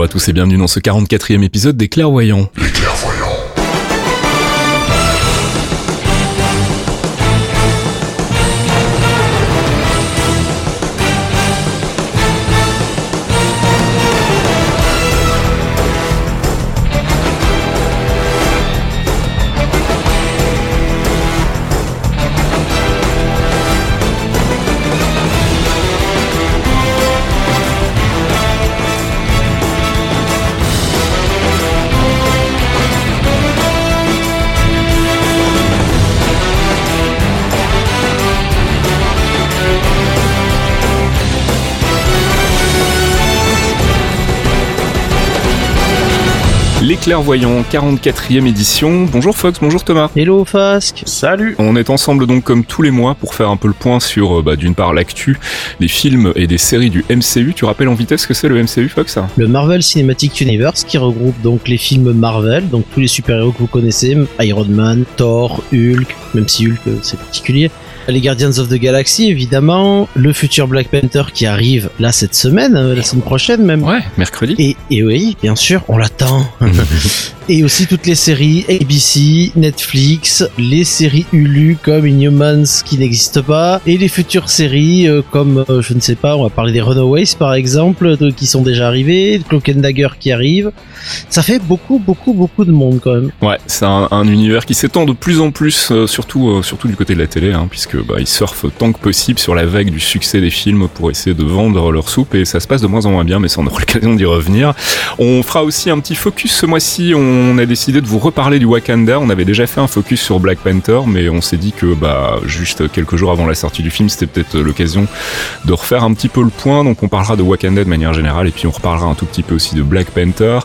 Bonjour à tous et bienvenue dans ce 44e épisode des Clairvoyants. Clairvoyants, 44e édition. Bonjour Fox, bonjour Thomas. Hello Fasque Salut On est ensemble donc comme tous les mois pour faire un peu le point sur euh, bah, d'une part l'actu, des films et des séries du MCU. Tu rappelles en vitesse ce que c'est le MCU Fox? Le Marvel Cinematic Universe qui regroupe donc les films Marvel, donc tous les super-héros que vous connaissez, Iron Man, Thor, Hulk, même si Hulk euh, c'est particulier, les Guardians of the Galaxy évidemment, le futur Black Panther qui arrive là cette semaine, euh, la semaine prochaine même. Ouais, mercredi. Et, et oui, bien sûr, on l'attend. et aussi toutes les séries ABC, Netflix, les séries Hulu comme Inhumans qui n'existent pas, et les futures séries euh, comme, euh, je ne sais pas, on va parler des Runaways par exemple, de- qui sont déjà arrivés, Cloak and Dagger qui arrive. Ça fait beaucoup, beaucoup, beaucoup de monde quand même. Ouais, c'est un, un univers qui s'étend de plus en plus, euh, surtout, euh, surtout du côté de la télé, hein, puisque bah, ils surfent tant que possible sur la vague du succès des films pour essayer de vendre leur soupe, et ça se passe de moins en moins bien, mais ça on aura l'occasion d'y revenir. On fera aussi un petit focus ce mois-ci. A décidé de vous reparler du Wakanda. On avait déjà fait un focus sur Black Panther, mais on s'est dit que bah juste quelques jours avant la sortie du film, c'était peut-être l'occasion de refaire un petit peu le point. Donc on parlera de Wakanda de manière générale, et puis on reparlera un tout petit peu aussi de Black Panther.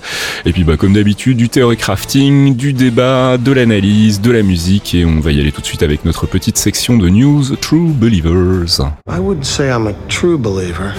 Et puis bah comme d'habitude, du theory crafting, du débat, de l'analyse, de la musique, et on va y aller tout de suite avec notre petite section de news True Believers. I wouldn't say I'm a true believer.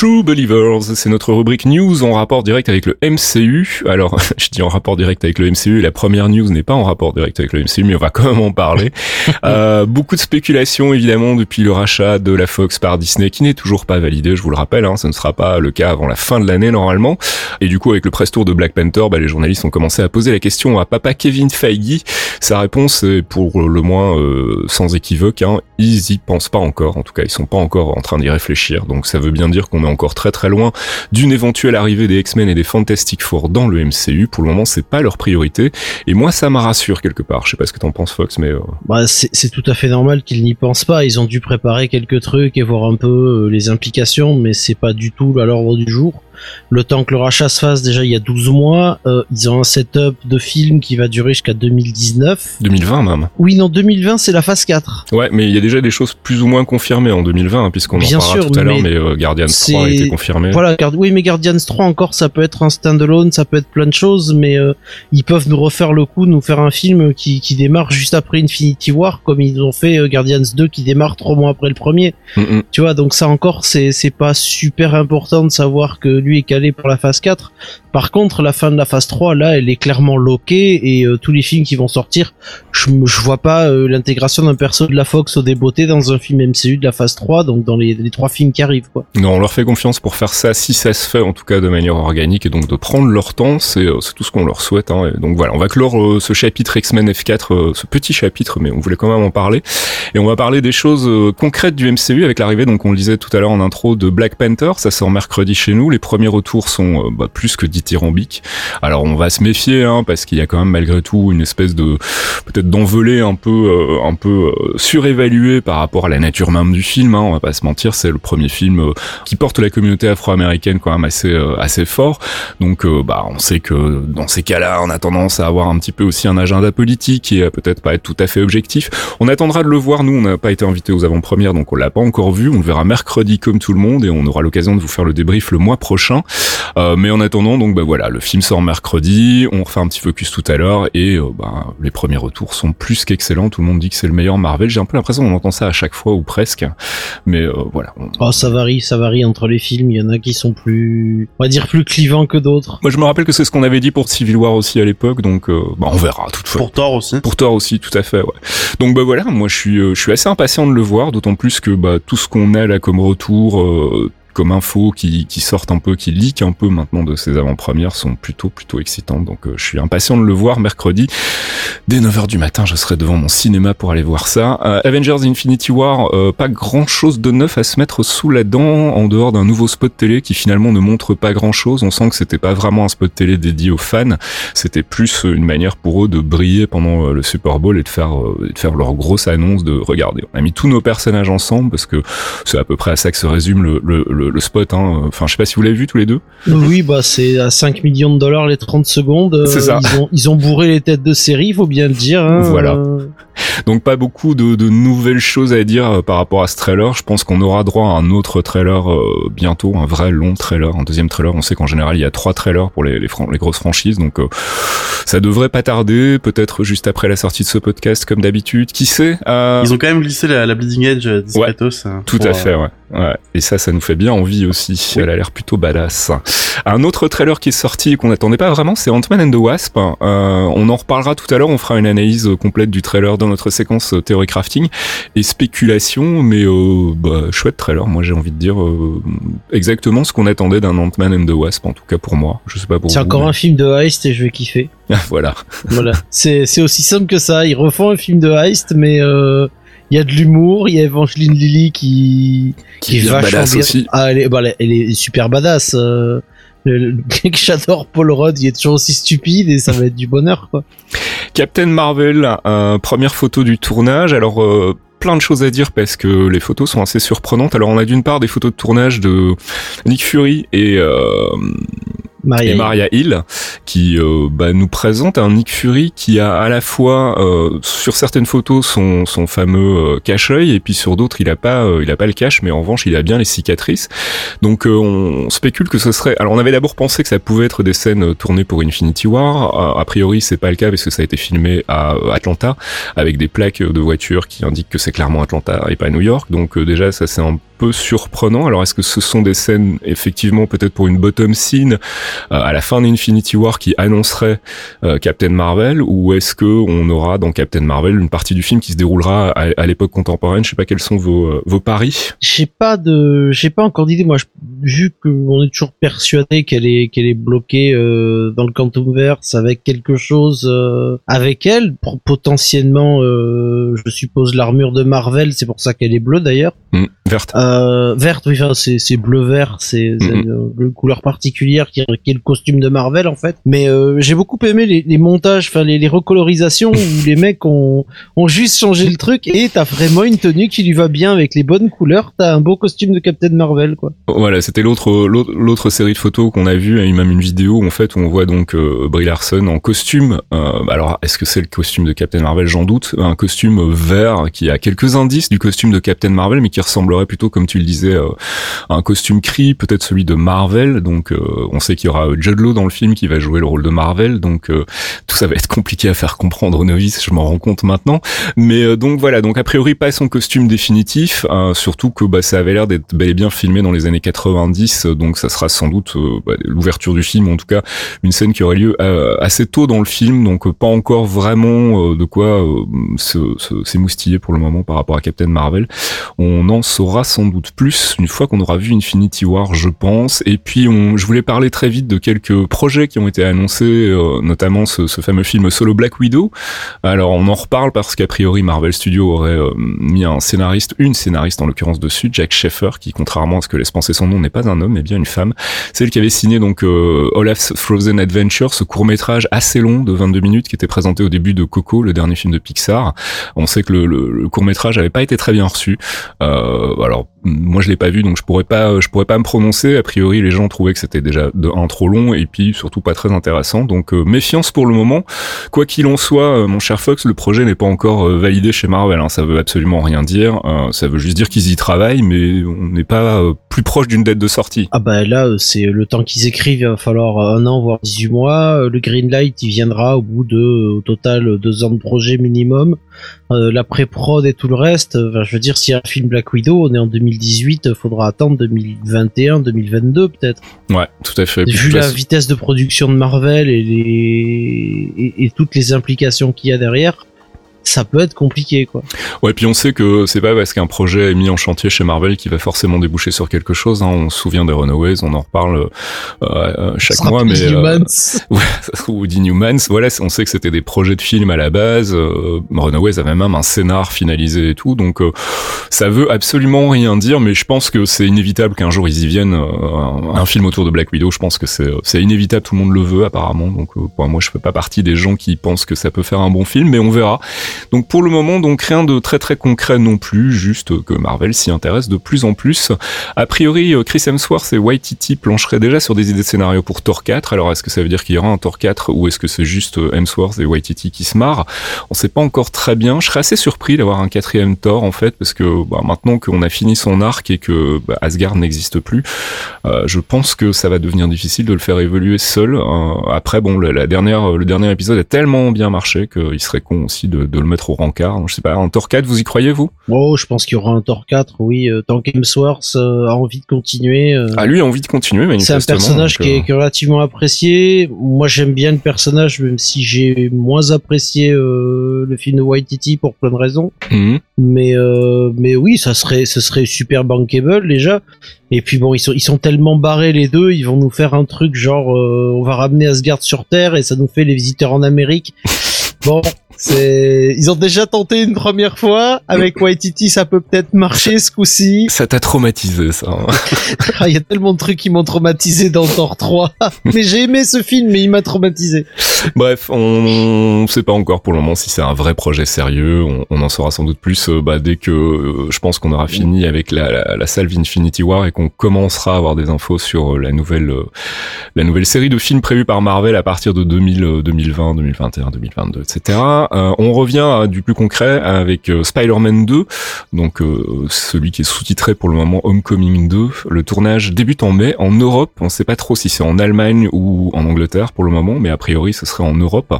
True Believers, c'est notre rubrique news en rapport direct avec le MCU. Alors, je dis en rapport direct avec le MCU, la première news n'est pas en rapport direct avec le MCU, mais on va quand même en parler. Euh, beaucoup de spéculations évidemment depuis le rachat de la Fox par Disney, qui n'est toujours pas validé, je vous le rappelle, hein, ce ne sera pas le cas avant la fin de l'année normalement. Et du coup, avec le press tour de Black Panther, bah, les journalistes ont commencé à poser la question à papa Kevin Feige. Sa réponse est pour le moins euh, sans équivoque, hein, ils y pensent pas encore, en tout cas ils sont pas encore en train d'y réfléchir, donc ça veut bien dire qu'on est encore très très loin d'une éventuelle arrivée des X-Men et des Fantastic Four dans le MCU. Pour le moment, c'est pas leur priorité. Et moi, ça me rassure quelque part. Je sais pas ce que t'en penses, Fox, mais euh, Bah, c'est tout à fait normal qu'ils n'y pensent pas. Ils ont dû préparer quelques trucs et voir un peu euh, les implications, mais c'est pas du tout à l'ordre du jour. Le temps que le rachat se fasse, déjà il y a 12 mois, euh, ils ont un setup de film qui va durer jusqu'à 2019. 2020 même. Oui, non, 2020 c'est la phase 4. Ouais, mais il y a déjà des choses plus ou moins confirmées en 2020, hein, puisqu'on en parlera sûr, tout à l'heure, mais mais euh, Guardians 3 a été confirmé. Voilà, oui, mais Guardians 3 encore, ça peut être un standalone, ça peut être plein de choses, mais euh, ils peuvent nous refaire le coup, nous faire un film qui, qui démarre juste après Infinity War, comme ils ont fait Guardians 2 qui démarre trois mois après le premier. Mm. Tu vois, donc ça encore, c'est c'est pas super important de savoir que lui est calé pour la phase 4. Par contre, la fin de la phase 3, là, elle est clairement loquée et euh, tous les films qui vont sortir, je, je vois pas euh, l'intégration d'un perso de la Fox au débeauté dans un film MCU de la phase 3, donc dans les, trois films qui arrivent, quoi. Non, on leur fait confiance pour faire ça, si ça se fait en tout cas de manière organique, et donc de prendre leur temps, c'est euh, tout ce qu'on leur souhaite. Hein. Donc voilà, on va clore ce chapitre X-Men F4, euh, ce petit chapitre, mais on voulait quand même en parler. Et on va parler des choses concrètes du MCU avec l'arrivée, donc on le disait tout à l'heure en intro, de Black Panther. Ça sort mercredi chez nous. Les premiers retours sont bah, plus que dithyrambiques. Alors on va se méfier, hein, parce qu'il y a quand même malgré tout une espèce de peut-être d'envolée un peu euh, un peu euh, surévaluée par rapport à la nature même du film. Hein, on va pas se mentir, c'est le premier film euh, qui porte la communauté afro-américaine quand même assez euh, assez fort. Donc euh, bah on sait que dans ces cas-là, on a tendance à avoir un petit peu aussi un agenda politique et à peut-être pas être tout à fait objectif. On attendra de le voir. Nous, on n'a pas été invité aux avant-premières, donc on l'a pas encore vu. On le verra mercredi comme tout le monde et on aura l'occasion de vous faire le débrief le mois prochain prochain. mais en attendant, donc bah voilà, le film sort mercredi. On refait un petit focus tout à l'heure et bah, les premiers retours sont plus qu'excellents. Tout le monde dit que c'est le meilleur Marvel. J'ai un peu l'impression qu'on entend ça à chaque fois ou presque. Mais voilà. Oh, ça varie, ça varie entre les films. Il y en a qui sont plus, on va dire, plus clivants que d'autres. Moi, je me rappelle que c'est ce qu'on avait dit pour Civil War aussi à l'époque. Donc, bah, on verra. Toutefois. Pour Thor aussi. Pour Thor aussi, tout à fait. Ouais. Donc bah voilà, moi je suis je suis assez impatient de le voir, d'autant plus que bah tout ce qu'on a là comme retour, euh, comme infos qui, qui sortent un peu, qui leak un peu maintenant de ces avant-premières sont plutôt plutôt excitantes. Donc euh, je suis impatient de le voir mercredi. Dès 9h du matin, je serai devant mon cinéma pour aller voir ça. Euh, Avengers Infinity War, euh, pas grand chose de neuf à se mettre sous la dent en dehors d'un nouveau spot télé qui finalement ne montre pas grand chose. On sent que c'était pas vraiment un spot télé dédié aux fans. C'était plus une manière pour eux de briller pendant le Super Bowl et de faire, de faire leur grosse annonce de regarder. On a mis tous nos personnages ensemble parce que c'est à peu près à ça que se résume le, le, le, spot. Hein. Enfin, je sais pas si vous l'avez vu tous les deux. Oui, bah c'est à 5 millions de dollars les 30 secondes. C'est ça. Ils ont, ils ont bourré les têtes de série, il faut bien le dire. Hein. Voilà. Donc pas beaucoup de, de, nouvelles choses à dire euh, par rapport à ce trailer. Je pense qu'on aura droit à un autre trailer euh, bientôt, un vrai long trailer, un deuxième trailer. On sait qu'en général il y a trois trailers pour les, les, les grosses franchises, donc euh, ça devrait pas tarder. Peut-être juste après la sortie de ce podcast, comme d'habitude. Qui sait Ils ont quand même glissé la, la Bleeding Edge discretos. Ouais, tout à fait, ouais. Ouais. Et ça, ça nous fait bien envie aussi. Elle a l'air plutôt badass. Un autre trailer qui est sorti et qu'on n'attendait pas vraiment, c'est Ant-Man and the Wasp. on en reparlera tout à l'heure. On fera une analyse complète du trailer dans notre séquence euh, théorie crafting et spéculation, mais euh, bah, chouette trailer. Moi, j'ai envie de dire euh, exactement ce qu'on attendait d'un Ant-Man and the Wasp, en tout cas pour moi. Je sais pas pour C'est encore un film de heist et je vais kiffer. voilà. voilà. C'est c'est aussi simple que ça. Ils refont un film de heist, mais il y a de l'humour, il y a Evangeline Lilly qui qui, est badass aussi. Ah, elle est, bah, elle est super badass. Euh, j'adore Paul Rudd, il est toujours aussi stupide et ça va être du bonheur quoi. Captain Marvel, euh, première photo du tournage. Alors euh, plein de choses à dire parce que les photos sont assez surprenantes. Alors on a d'une part des photos de tournage de Nick Fury et euh, Maria et Maria Hill, qui euh, bah, nous présente un Nick Fury qui a à la fois euh, sur certaines photos son, son fameux euh, cache-œil et puis sur d'autres il a pas il a pas le cache mais en revanche il a bien les cicatrices. Donc on spécule que ce serait alors on avait d'abord pensé que ça pouvait être des scènes tournées pour Infinity War. A, priori c'est pas le cas parce que ça a été filmé à Atlanta avec des plaques de voitures qui indiquent que c'est clairement Atlanta et pas New York. Donc déjà ça c'est un peu surprenant. Alors est-ce que ce sont des scènes effectivement peut-être pour une bottom scene euh, à la fin d'Infinity War qui annoncerait euh, Captain Marvel ou est-ce que on aura dans Captain Marvel une partie du film qui se déroulera à, l'époque contemporaine? Je sais pas quels sont vos, euh, vos paris. J'ai pas de, j'ai pas encore d'idée. Moi, je, vu qu'on est toujours persuadé qu'elle est qu'elle est bloquée dans le Quantumverse avec quelque chose avec elle, pour potentiellement, je suppose l'armure de Marvel. C'est pour ça qu'elle est bleue d'ailleurs. Mmh, verte. Verte, oui, c'est bleu vert. C'est mmh. une couleur particulière qui, qui est le costume de Marvel en fait. Mais euh, j'ai beaucoup aimé les, les montages, enfin les, les, recolorisations où les mecs ont, ont juste changé le truc et t'as vraiment une tenue qui lui va bien avec les bonnes couleurs. T'as un beau costume de Captain Marvel quoi. Voilà, c'était l'autre l'autre série de photos qu'on a vu, et même une vidéo en fait où on voit donc euh, Brie Larson en costume. Euh, alors est-ce que c'est le costume de Captain Marvel? J'en doute. Un costume vert qui a quelques indices du costume de Captain Marvel, mais qui ressemblerait plutôt comme tu le disais à un costume Kree, peut-être celui de Marvel. Donc on sait qu'il y aura euh, Judd Law dans le film qui va jouer le rôle de Marvel, donc euh, tout ça va être compliqué à faire comprendre aux novices, je m'en rends compte maintenant. Mais euh, donc voilà, donc a priori pas son costume définitif, surtout que bah, ça avait l'air d'être bel et bien filmé dans les années 90, donc ça sera sans doute bah, l'ouverture du film, en tout cas une scène qui aurait lieu assez tôt dans le film, donc pas encore vraiment de quoi s'émoustiller pour le moment par rapport à Captain Marvel. On en saura sans doute plus une fois qu'on aura vu Infinity War, je pense. Et puis on, je voulais parler très vite de quelques projets qui ont été annoncés, euh, notamment ce, ce, fameux film Solo Black Widow. Alors on en reparle parce qu'a priori Marvel Studios aurait euh, mis un scénariste, une scénariste en l'occurrence dessus, Jack Sheffer, qui contrairement à ce que laisse penser son nom n'est pas un homme mais bien une femme. Celle qui avait signé donc euh, Olaf's Frozen Adventure, ce court métrage assez long de 22 minutes qui était présenté au début de Coco, le dernier film de Pixar. On sait que le, le, court métrage avait pas été très bien reçu. alors moi je l'ai pas vu donc je pourrais pas je pourrais pas me prononcer a priori les gens trouvaient que c'était déjà de un trop long et puis surtout pas très intéressant donc euh, méfiance pour le moment quoi qu'il en soit euh, mon cher Fox le projet n'est pas encore euh, validé chez Marvel hein, ça veut absolument rien dire ça veut juste dire qu'ils y travaillent mais on n'est pas plus proche d'une date de sortie. Ah bah là, euh, c'est le temps qu'ils écrivent, il va falloir un an, voire 18 mois. Le Greenlight, il viendra au bout de, au total, deux ans de projet minimum. Euh, la pré-prod et tout le reste, enfin, je veux dire, a un film Black Widow, on est en 2018, faudra attendre 2021, 2022 peut-être. Ouais, tout à fait. Vu la vitesse de production de Marvel et, les... et, et toutes les implications qu'il y a derrière, ça peut être compliqué quoi. Ouais, puis on sait que c'est pas parce qu'un projet est mis en chantier chez Marvel qu'il va forcément déboucher sur quelque chose. Hein. On se souvient des Runaways, on en reparle euh, euh chaque mois, mais euh, ouais, ou Newmans. Voilà, on sait que c'était des projets de films à la base. Euh, Runaways avait même un scénar finalisé et tout, donc euh, ça veut absolument rien dire. Mais je pense que c'est inévitable qu'un jour ils y viennent. Un, un, film autour de Black Widow, je pense que c'est c'est inévitable. Tout le monde le veut apparemment. Donc moi, je fais pas partie des gens qui pensent que ça peut faire un bon film, mais on verra. Donc pour le moment, donc rien de très très concret non plus, juste que Marvel s'y intéresse de plus en plus. A priori, euh, Chris Hemsworth et Waititi plancheraient déjà sur des idées de scénario pour Thor 4. Alors est-ce que ça veut dire qu'il y aura un Thor 4 ou est-ce que c'est juste euh, Hemsworth et Waititi qui se marrent? On sait pas encore très bien. Je serais assez surpris d'avoir un quatrième Thor en fait, parce que bah, maintenant qu'on a fini son arc et que bah, Asgard n'existe plus, euh, je pense que ça va devenir difficile de le faire évoluer seul. Euh, après, bon, dernière, le dernier épisode a tellement bien marché qu'il serait con aussi de, de le mettre au rencard. Je sais pas, un Thor 4, vous y croyez, vous? Oh, je pense qu'il y aura un Thor 4, oui. Euh, tant qu'Hemsworth euh, a envie de continuer. Euh, ah, lui a envie de continuer, manifestement. C'est un personnage qui, est, qui, est, relativement apprécié. Moi, j'aime bien le personnage, même si j'ai moins apprécié le film de Waititi pour plein de raisons. Mmh. Mais, mais oui, ça serait, ce serait super bankable, déjà. Et puis bon, ils sont, ils sont tellement barrés les deux, ils vont nous faire un truc genre, on va ramener Asgard sur Terre et ça nous fait les visiteurs en Amérique. Bon, c'est, ils ont déjà tenté une première fois avec Waititi, ça peut peut-être marcher ce coup-ci. Ça t'a traumatisé, ça. Hein. Ah, il y a tellement de trucs qui m'ont traumatisé dans Thor 3. mais j'ai aimé ce film, mais il m'a traumatisé. Bref, on sait pas encore pour le moment si c'est un vrai projet sérieux. On, en saura sans doute plus euh, bah, dès que euh, je pense qu'on aura fini avec la, salve Infinity War et qu'on commencera à avoir des infos sur euh, la nouvelle, la nouvelle série de films prévus par Marvel à partir de 2000, 2020, 2021, 2022, etc. On revient du plus concret avec Spider-Man 2, donc celui qui est sous-titré pour le moment Homecoming 2. Le tournage débute en mai en Europe. On ne sait pas trop si c'est en Allemagne ou en Angleterre pour le moment, mais a priori ce serait en Europe.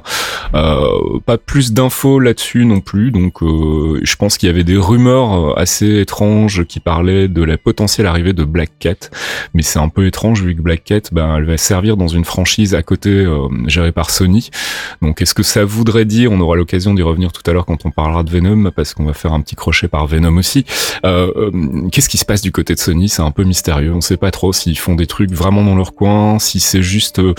pas plus d'infos là-dessus non plus, donc je pense qu'il y avait des rumeurs assez étranges qui parlaient de la potentielle arrivée de Black Cat, mais c'est un peu étrange vu que Black Cat, ben, elle va servir dans une franchise à côté gérée par Sony. Donc est-ce que ça voudrait dire, on aura l'occasion d'y revenir tout à l'heure quand on parlera de Venom, parce qu'on va faire un petit crochet par Venom aussi. Euh, euh, Qu'est-ce qui se passe du côté de Sony? C'est un peu mystérieux. On sait pas trop s'ils font des trucs vraiment dans leur coin, si c'est juste euh,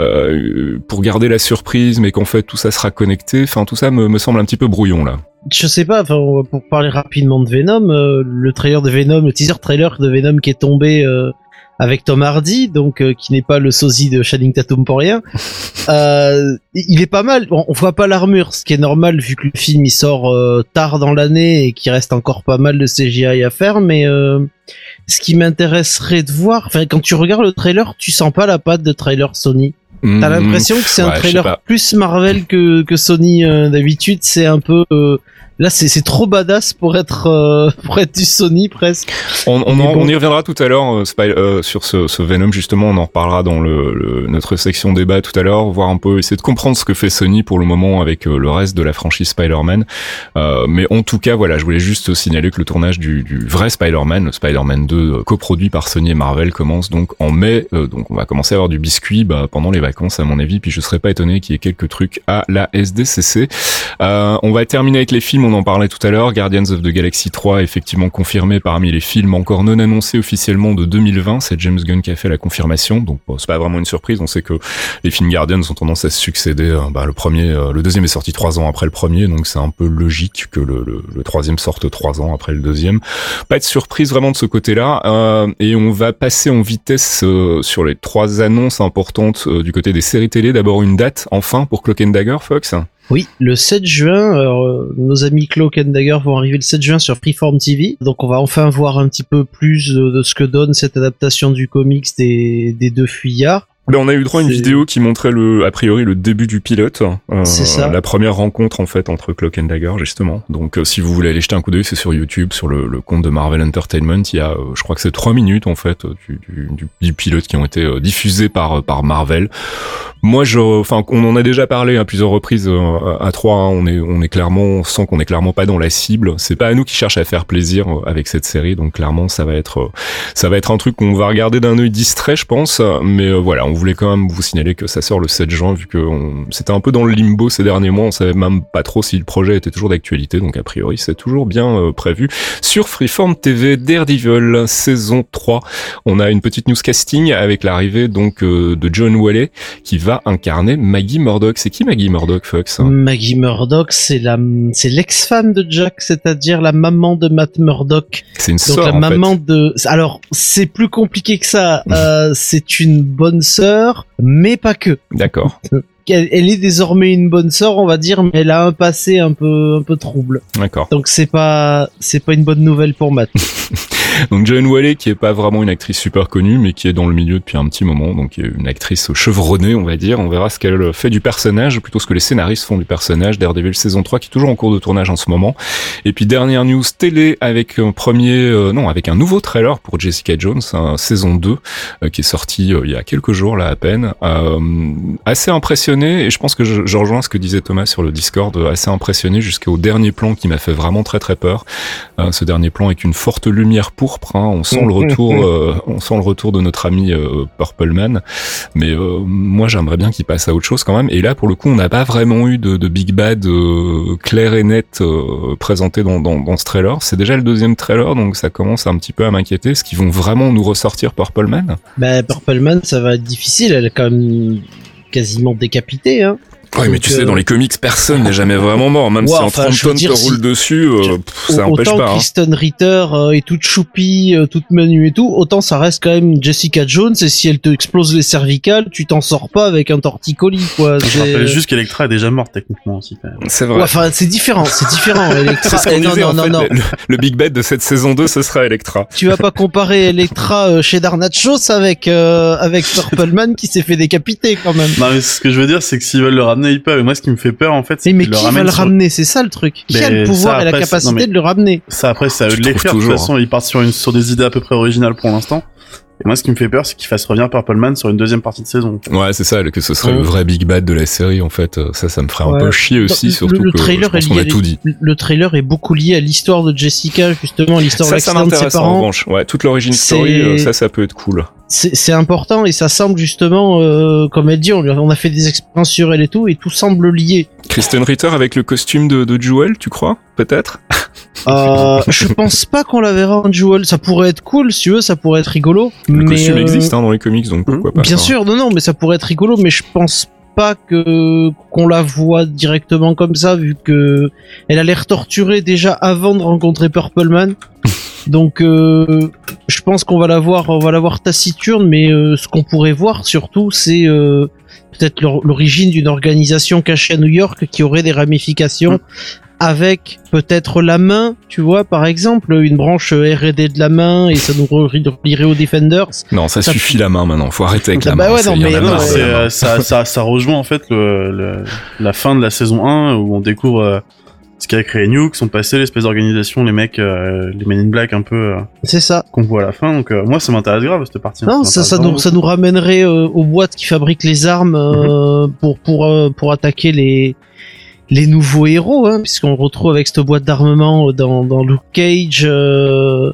euh pour garder la surprise, mais qu'en fait tout ça sera connecté. Enfin, tout ça me, me semble un petit peu brouillon là. Je sais pas, enfin, pour parler rapidement de Venom, euh, le trailer de Venom, le teaser trailer de Venom qui est tombé euh, avec Tom Hardy, donc euh, qui n'est pas le sosie de Shining Tatum pour rien. Il est pas mal. Bon, on voit pas l'armure, ce qui est normal vu que le film il sort tard dans l'année et qu'il reste encore pas mal de CGI à faire. Mais ce qui m'intéresserait de voir, enfin quand tu regardes le trailer, tu sens pas la patte de trailer Sony. T'as l'impression que c'est un ouais, trailer plus Marvel que, que Sony d'habitude? C'est un peu Là, c'est trop badass pour être euh, pour être du Sony presque. On, on, en, bon. on y reviendra tout à l'heure euh, euh, sur ce, ce, Venom justement. On en reparlera dans le, le, notre section débat tout à l'heure, voir un peu essayer de comprendre ce que fait Sony pour le moment avec euh, le reste de la franchise Spider-Man. Mais en tout cas, voilà, je voulais juste signaler que le tournage du, du vrai Spider-Man, le Spider-Man 2, coproduit par Sony et Marvel, commence donc en mai. donc on va commencer à avoir du biscuit bah, pendant les vacances à mon avis. Puis je serais pas étonné qu'il y ait quelques trucs à la SDCC. on va terminer avec les films on en parlait tout à l'heure, Guardians of the Galaxy 3 effectivement confirmé parmi les films encore non annoncés officiellement de 2020. C'est James Gunn qui a fait la confirmation, donc c'est pas vraiment une surprise. On sait que les films Guardians ont tendance à se succéder. Bah, le premier, euh, le deuxième est sorti trois ans après le premier, donc c'est un peu logique que le, troisième sorte trois ans après le deuxième. Pas de surprise vraiment de ce côté-là. Euh, et on va passer en vitesse euh, sur les trois annonces importantes du côté des séries télé. D'abord une date enfin pour Cloak and Dagger, Fox. Oui, le 7 juin, euh, nos amis Cloak and Dagger vont arriver le 7 juin sur Freeform TV. Donc on va enfin voir un petit peu plus de, ce que donne cette adaptation du comics des deux fuyards. Ben, on a eu droit à une vidéo qui montrait le, a priori, le début du pilote. Euh, ça. La première rencontre, en fait, entre Cloak and Dagger, justement. Donc, euh, si vous voulez aller jeter un coup d'œil, c'est sur YouTube, sur le, le compte de Marvel Entertainment. Il y a, euh, je crois que c'est trois minutes, en fait, euh, du, du, du, pilote qui ont été diffusés par, par Marvel. Moi, je, enfin, on en a déjà parlé à plusieurs reprises à trois. hein. On est, on est clairement, on sent qu'on est clairement pas dans la cible. C'est pas à nous qui cherche à faire plaisir avec cette série. Donc, clairement, ça va être, ça va être un truc qu'on va regarder d'un œil distrait, je pense. Mais voilà, on voulait quand même vous signaler que ça sort le 7 juin, vu que c'était un peu dans le limbo ces derniers mois. On savait même pas trop si le projet était toujours d'actualité. Donc, a priori, c'est toujours bien euh, prévu. Sur Freeform TV, Daredevil, saison 3. On a une petite news casting avec l'arrivée donc euh, de John Wallet qui va incarner Maggie Murdoch. C'est qui Maggie Murdoch, Fox? Maggie Murdoch, c'est la, c'est l'ex-femme de Jack, c'est-à-dire la maman de Matt Murdoch. C'est une Donc sœur, la en maman de. Alors c'est plus compliqué que ça. Euh, c'est une bonne sœur, mais pas que. D'accord, Elle, elle est désormais une bonne sœur, on va dire, mais elle a un passé un peu, un peu trouble. d'accord. Donc c'est pas, c'est pas une bonne nouvelle pour Matt. Donc John Wallet qui est pas vraiment une actrice super connue mais qui est dans le milieu depuis un petit moment donc une actrice chevronnée on va dire. On verra ce qu'elle fait du personnage plutôt ce que les scénaristes font du personnage. Daredevil saison 3 qui est toujours en cours de tournage en ce moment. Et puis dernière news télé avec un premier euh, non avec un nouveau trailer pour Jessica Jones un saison 2 euh, qui est sorti euh, il y a quelques jours là à peine. Euh, assez impressionné et je pense que je, je rejoins ce que disait Thomas sur le Discord euh, assez impressionné jusqu'au dernier plan qui m'a fait vraiment très très peur. Euh, ce dernier plan avec une forte lumière pourpre. hein. On sent le retour, euh, on sent le retour de notre ami euh, Purple Man. Mais euh, moi, j'aimerais bien qu'il passe à autre chose quand même. Et là, pour le coup, on n'a pas vraiment eu de, de big bad euh, clair et net présenté dans, dans, dans ce trailer. C'est déjà le deuxième trailer, donc ça commence un petit peu à m'inquiéter. Est-ce qu'ils vont vraiment nous ressortir Purple Man? Bah Purple Man, ça va être difficile. Elle est quand même quasiment décapitée, hein. Oui, mais tu sais, euh, dans les comics, personne n'est jamais vraiment mort. Même Ouais, si en enfin, 30 je veux tonnes te si- roule dessus, euh, pff, ça empêche autant pas. hein. Kristen Ritter euh, est toute choupie, euh, toute menue et tout, autant ça reste quand même Jessica Jones et si elle te explose les cervicales, tu t'en sors pas avec un torticolis quoi. Je rappelle juste qu'Electra est déjà morte techniquement aussi. C'est vrai. enfin c'est différent, c'est différent. Electra, ce non disait, non en non fait. non, Le, le big bad de cette saison 2, ce sera Electra. tu vas pas comparer Electra euh, chez Darnachos avec euh, avec Purple Man qui s'est fait décapiter quand même. Non mais ce que je veux dire c'est que s'ils veulent le ramener ils peuvent. Et moi ce qui me fait peur en fait c'est Mais, mais qu'ils le qui va ramènent le sur- ramener? C'est ça le truc. Qui a le pouvoir ça, et la capacité non, mais- de le ramener? Ça après c'est à eux Tu de les faire. De toute toujours, façon ils partent sur, une, sur des idées à peu près originales pour l'instant. Et moi ce qui me fait peur c'est qu'ils fassent revenir Purple Man sur une deuxième partie de saison. Ouais, c'est ça, que ce serait le vrai big bad de la série, en fait. Ça, ça me ferait un Ouais. peu chier aussi, Le- surtout le que trailer je pense est qu'on a lié- tout dit. Le trailer est beaucoup lié à l'histoire de Jessica justement, l'histoire de Ça, ça l'accident de ses m'intéresse en parents. revanche. Ouais, toute l'origine story, euh, ça, ça peut être cool. c'est important et ça semble justement, euh, comme elle dit, on, lui a- on a fait des expériences sur elle et tout, et tout semble lié. Kristen Ritter avec le costume de, de Jewel, tu crois? Peut-être? Euh, je pense pas qu'on la verra en Jewel. Ça pourrait être cool, si tu veux, ça pourrait être rigolo. Le mais, costume euh, existe hein, dans les comics, donc pourquoi pas Bien ça. sûr, non, non, mais ça pourrait être rigolo, mais je pense pas que qu'on la voit directement comme ça, vu que elle a l'air torturée déjà avant de rencontrer Purple Man. Donc, euh, je pense qu'on va la voir, on va la voir taciturne, mais euh, ce qu'on pourrait voir surtout, c'est euh, peut-être l'or- l'origine d'une organisation cachée à New York qui aurait des ramifications. Avec peut-être la main, tu vois, par exemple, une branche R&D de la main et ça nous relierait aux Defenders. Non, ça, Ça- suffit la main maintenant. Faut arrêter avec Ah la bah main. ouais, ça, non, mais a non, main. euh, ça, ça, ça rejoint en fait le, le- la fin de la saison 1 où on découvre euh, ce qu'a créé Nuke, son passé, l'espèce d'organisation, les mecs, euh, les Men in Black un peu euh, C'est ça. qu'on voit à la fin. Donc euh, moi ça m'intéresse grave cette partie. Non, ça, ça, nous, ça nous ramènerait euh, aux boîtes qui fabriquent les armes euh, pour pour euh, pour attaquer les les nouveaux héros, hein, puisqu'on retrouve avec cette boîte d'armement dans dans Luke Cage. euh,